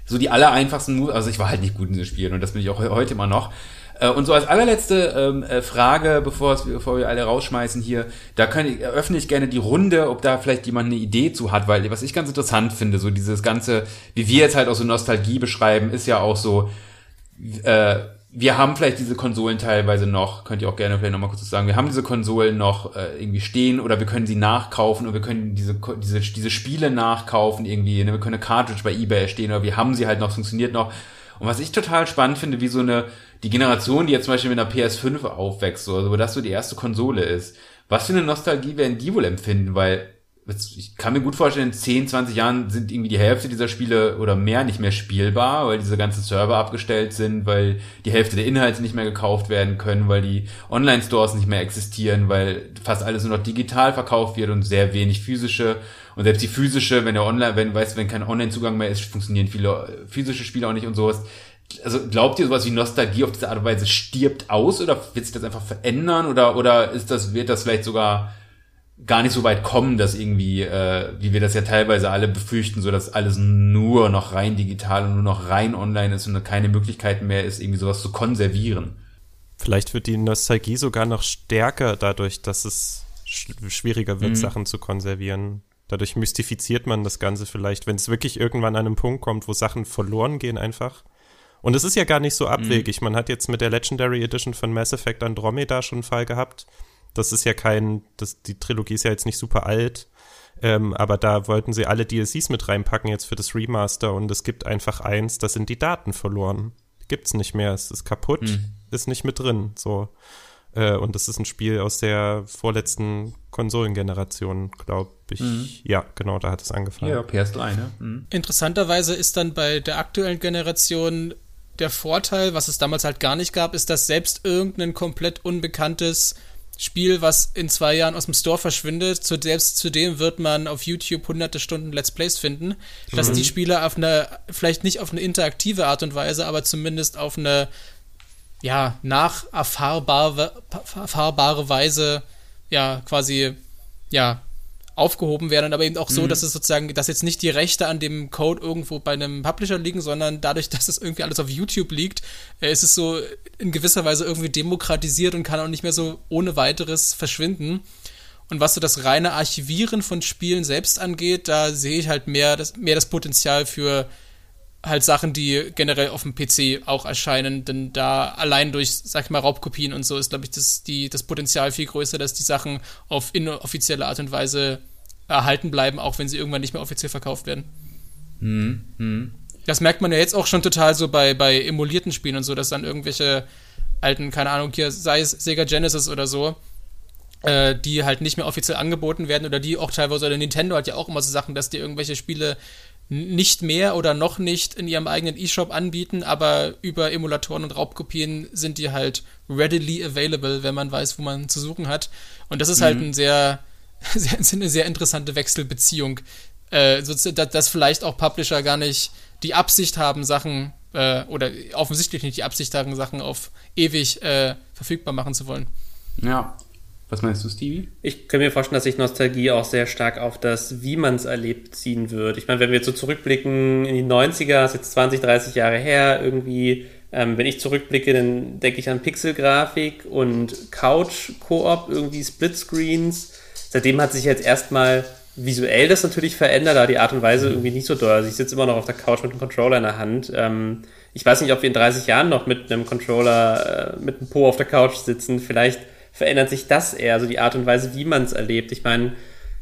so die aller einfachsten Moves, also ich war halt nicht gut in diesem Spiel und das bin ich auch heute immer noch. Äh, und so als allerletzte ähm, äh, Frage, bevor, es, bevor wir alle rausschmeißen hier, da kann ich, eröffne ich gerne die Runde, ob da vielleicht jemand eine Idee zu hat, weil was ich ganz interessant finde, so dieses ganze, wie wir jetzt halt auch so Nostalgie beschreiben, ist ja auch so, äh, wir haben vielleicht diese Konsolen teilweise noch, könnt ihr auch gerne vielleicht nochmal kurz sagen, wir haben diese Konsolen noch äh, irgendwie stehen oder wir können sie nachkaufen oder wir können diese, diese, diese Spiele nachkaufen irgendwie, ne? wir können eine Cartridge bei Ebay erstehen oder wir haben sie halt noch, funktioniert noch. Und was ich total spannend finde, wie so eine, die Generation, die jetzt zum Beispiel mit einer PS5 aufwächst, so, also das so die erste Konsole ist, was für eine Nostalgie werden die wohl empfinden, weil ich kann mir gut vorstellen, in 10, 20 Jahren sind irgendwie die Hälfte dieser Spiele oder mehr nicht mehr spielbar, weil diese ganzen Server abgestellt sind, weil die Hälfte der Inhalte nicht mehr gekauft werden können, weil die Online-Stores nicht mehr existieren, weil fast alles nur noch digital verkauft wird und sehr wenig physische. Und selbst die physische, wenn der Online, wenn, weißt, wenn kein Online-Zugang mehr ist, funktionieren viele physische Spiele auch nicht und sowas. Also glaubt ihr sowas wie Nostalgie auf diese Art und Weise stirbt aus oder wird sich das einfach verändern oder, oder ist das, wird das vielleicht sogar gar nicht so weit kommen, dass irgendwie, äh, wie wir das ja teilweise alle befürchten, so dass alles nur noch rein digital und nur noch rein online ist und keine Möglichkeiten mehr ist, irgendwie sowas zu konservieren. Vielleicht wird die Nostalgie sogar noch stärker dadurch, dass es sch schwieriger wird, mhm. Sachen zu konservieren. Dadurch mystifiziert man das Ganze vielleicht, wenn es wirklich irgendwann an einem Punkt kommt, wo Sachen verloren gehen einfach. Und es ist ja gar nicht so abwegig. Mhm. Man hat jetzt mit der Legendary Edition von Mass Effect Andromeda schon einen Fall gehabt, das ist ja kein, das, die Trilogie ist ja jetzt nicht super alt, ähm, aber da wollten sie alle DLCs mit reinpacken jetzt für das Remaster und es gibt einfach eins, da sind die Daten verloren. Gibt's nicht mehr, es ist kaputt, mhm. ist nicht mit drin, so. Äh, und das ist ein Spiel aus der vorletzten Konsolengeneration, glaube ich. Mhm. Ja, genau, da hat es angefangen. Ja, PS3, ne? Mhm. Interessanterweise ist dann bei der aktuellen Generation der Vorteil, was es damals halt gar nicht gab, ist, dass selbst irgendein komplett unbekanntes Spiel, was in zwei Jahren aus dem Store verschwindet, zu, selbst zudem wird man auf YouTube hunderte Stunden Let's Plays finden, dass mhm. die Spieler auf eine, vielleicht nicht auf eine interaktive Art und Weise, aber zumindest auf eine, ja, nacherfahrbare erfahrbare Weise, ja, quasi, ja, aufgehoben werden, aber eben auch so, mhm. dass es sozusagen, dass jetzt nicht die Rechte an dem Code irgendwo bei einem Publisher liegen, sondern dadurch, dass es irgendwie alles auf YouTube liegt, äh, ist es so in gewisser Weise irgendwie demokratisiert und kann auch nicht mehr so ohne weiteres verschwinden. Und was so das reine Archivieren von Spielen selbst angeht, da sehe ich halt mehr das, mehr das Potenzial für halt Sachen, die generell auf dem PC auch erscheinen, denn da allein durch, sag ich mal, Raubkopien und so ist, glaube ich, das, die, das Potenzial viel größer, dass die Sachen auf inoffizielle Art und Weise erhalten bleiben, auch wenn sie irgendwann nicht mehr offiziell verkauft werden. Hm, hm. Das merkt man ja jetzt auch schon total so bei, bei emulierten Spielen und so, dass dann irgendwelche alten, keine Ahnung, hier, sei es Sega Genesis oder so, äh, die halt nicht mehr offiziell angeboten werden oder die auch teilweise, oder Nintendo hat ja auch immer so Sachen, dass die irgendwelche Spiele nicht mehr oder noch nicht in ihrem eigenen E-Shop anbieten, aber über Emulatoren und Raubkopien sind die halt readily available, wenn man weiß, wo man zu suchen hat. Und das ist halt mhm. halt ein sehr, sehr, eine sehr interessante Wechselbeziehung, äh, dass vielleicht auch Publisher gar nicht die Absicht haben, Sachen äh, oder offensichtlich nicht die Absicht haben, Sachen auf ewig äh, verfügbar machen zu wollen. Ja, was meinst du, Stevie? Ich kann mir vorstellen, dass sich Nostalgie auch sehr stark auf das, wie man es erlebt, ziehen wird. Ich meine, wenn wir jetzt so zurückblicken in die 90er, ist jetzt 20, 30 Jahre her, irgendwie, ähm, wenn ich zurückblicke, dann denke ich an Pixelgrafik und Couch-Koop, irgendwie Splitscreens. Seitdem hat sich jetzt erstmal visuell das natürlich verändert, aber die Art und Weise irgendwie nicht so doll. Also ich sitze immer noch auf der Couch mit einem Controller in der Hand. Ähm, ich weiß nicht, ob wir in 30 Jahren noch mit einem Controller, äh, mit einem Po auf der Couch sitzen. Vielleicht verändert sich das eher, also die Art und Weise, wie man es erlebt. Ich meine,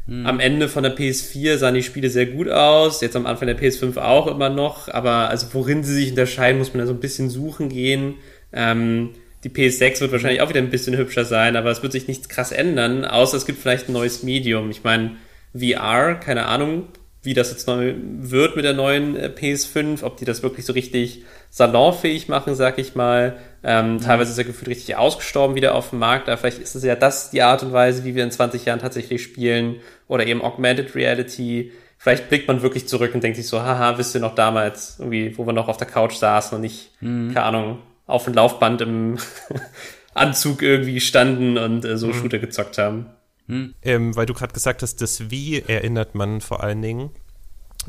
hm. am Ende von der PS4 sahen die Spiele sehr gut aus, jetzt am Anfang der PS5 auch immer noch, aber also worin sie sich unterscheiden, muss man da so ein bisschen suchen gehen. Ähm, die PS6 wird wahrscheinlich auch wieder ein bisschen hübscher sein, aber es wird sich nichts krass ändern, außer es gibt vielleicht ein neues Medium. Ich meine, VR, keine Ahnung, wie das jetzt neu wird mit der neuen äh, PS5, ob die das wirklich so richtig salonfähig machen, sag ich mal. Ähm, mhm. Teilweise ist er gefühlt richtig ausgestorben wieder auf dem Markt, aber vielleicht ist es ja das die Art und Weise, wie wir in 20 Jahren tatsächlich spielen oder eben Augmented Reality. Vielleicht blickt man wirklich zurück und denkt sich so, haha, wisst ihr noch damals, irgendwie, wo wir noch auf der Couch saßen und nicht, mhm. keine Ahnung, auf dem Laufband im Anzug irgendwie standen und äh, so mhm. Shooter gezockt haben. Hm. Ähm, weil du gerade gesagt hast, das Wie erinnert man vor allen Dingen.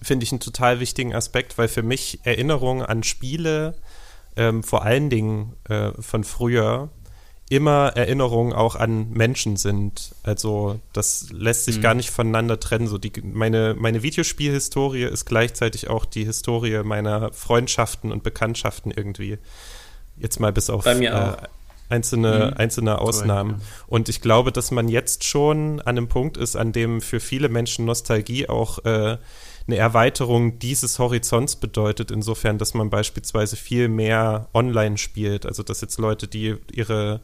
Finde ich einen total wichtigen Aspekt, weil für mich Erinnerungen an Spiele, ähm, vor allen Dingen äh, von früher, immer Erinnerungen auch an Menschen sind. Also das lässt sich mhm. gar nicht voneinander trennen. So die, meine, meine Videospielhistorie ist gleichzeitig auch die Historie meiner Freundschaften und Bekanntschaften irgendwie. Jetzt mal bis auf äh, einzelne, mhm. einzelne Ausnahmen. Correct, ja. Und ich glaube, dass man jetzt schon an einem Punkt ist, an dem für viele Menschen Nostalgie auch äh, eine Erweiterung dieses Horizonts bedeutet, insofern, dass man beispielsweise viel mehr online spielt. Also dass jetzt Leute, die ihre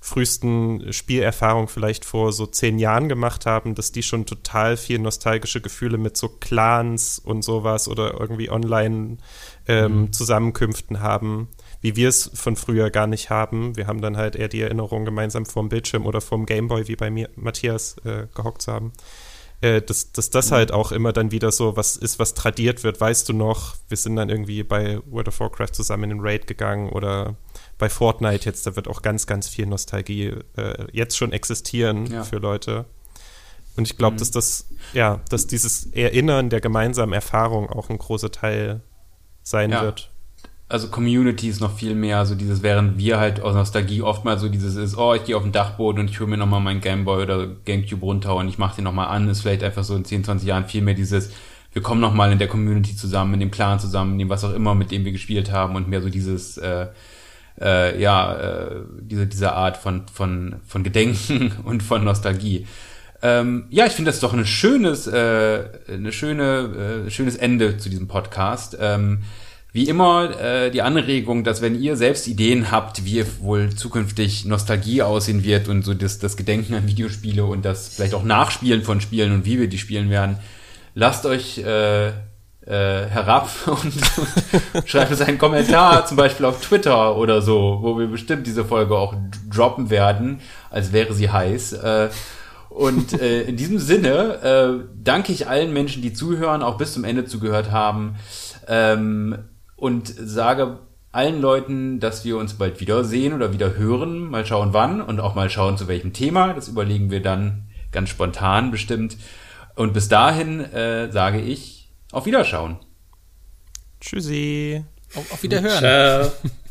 frühesten Spielerfahrungen vielleicht vor so zehn Jahren gemacht haben, dass die schon total viel nostalgische Gefühle mit so Clans und sowas oder irgendwie online ähm, mhm. Zusammenkünften haben wie wir es von früher gar nicht haben. Wir haben dann halt eher die Erinnerung, gemeinsam vorm Bildschirm oder vorm Gameboy, wie bei mir, Matthias, äh, gehockt zu haben. Äh, dass, dass das halt auch immer dann wieder so was ist, was tradiert wird. Weißt du noch, wir sind dann irgendwie bei World of Warcraft zusammen in den Raid gegangen oder bei Fortnite jetzt, da wird auch ganz, ganz viel Nostalgie äh, jetzt schon existieren ja. für Leute. Und ich glaube, mhm. dass das, ja, dass dieses Erinnern der gemeinsamen Erfahrung auch ein großer Teil sein ja. wird also Community ist noch viel mehr, so dieses, während wir halt aus Nostalgie oftmals so dieses ist, oh, ich gehe auf den Dachboden und ich hole mir nochmal meinen Gameboy oder Gamecube runter und ich mache den nochmal an, ist vielleicht einfach so in 10, 20 Jahren viel mehr dieses, wir kommen nochmal in der Community zusammen, in dem Clan zusammen, in dem was auch immer, mit dem wir gespielt haben und mehr so dieses, äh, äh, ja, äh, diese, diese Art von, von, von Gedenken und von Nostalgie. Ähm, ja, ich finde das doch ein schönes, äh, eine schöne, äh, schönes Ende zu diesem Podcast. Ähm, wie immer äh, die Anregung, dass wenn ihr selbst Ideen habt, wie wohl zukünftig Nostalgie aussehen wird und so das, das Gedenken an Videospiele und das vielleicht auch Nachspielen von Spielen und wie wir die spielen werden, lasst euch äh, äh, herab und, schreibt uns einen Kommentar, zum Beispiel auf Twitter oder so, wo wir bestimmt diese Folge auch droppen werden, als wäre sie heiß. Äh, und äh, in diesem Sinne äh, danke ich allen Menschen, die zuhören, auch bis zum Ende zugehört haben. Ähm, und sage allen Leuten, dass wir uns bald wiedersehen oder wieder hören. Mal schauen wann und auch mal schauen zu welchem Thema. Das überlegen wir dann ganz spontan bestimmt. Und bis dahin äh, sage ich auf Wiederschauen. Tschüssi. Auf, auf Wiederhören. Ciao.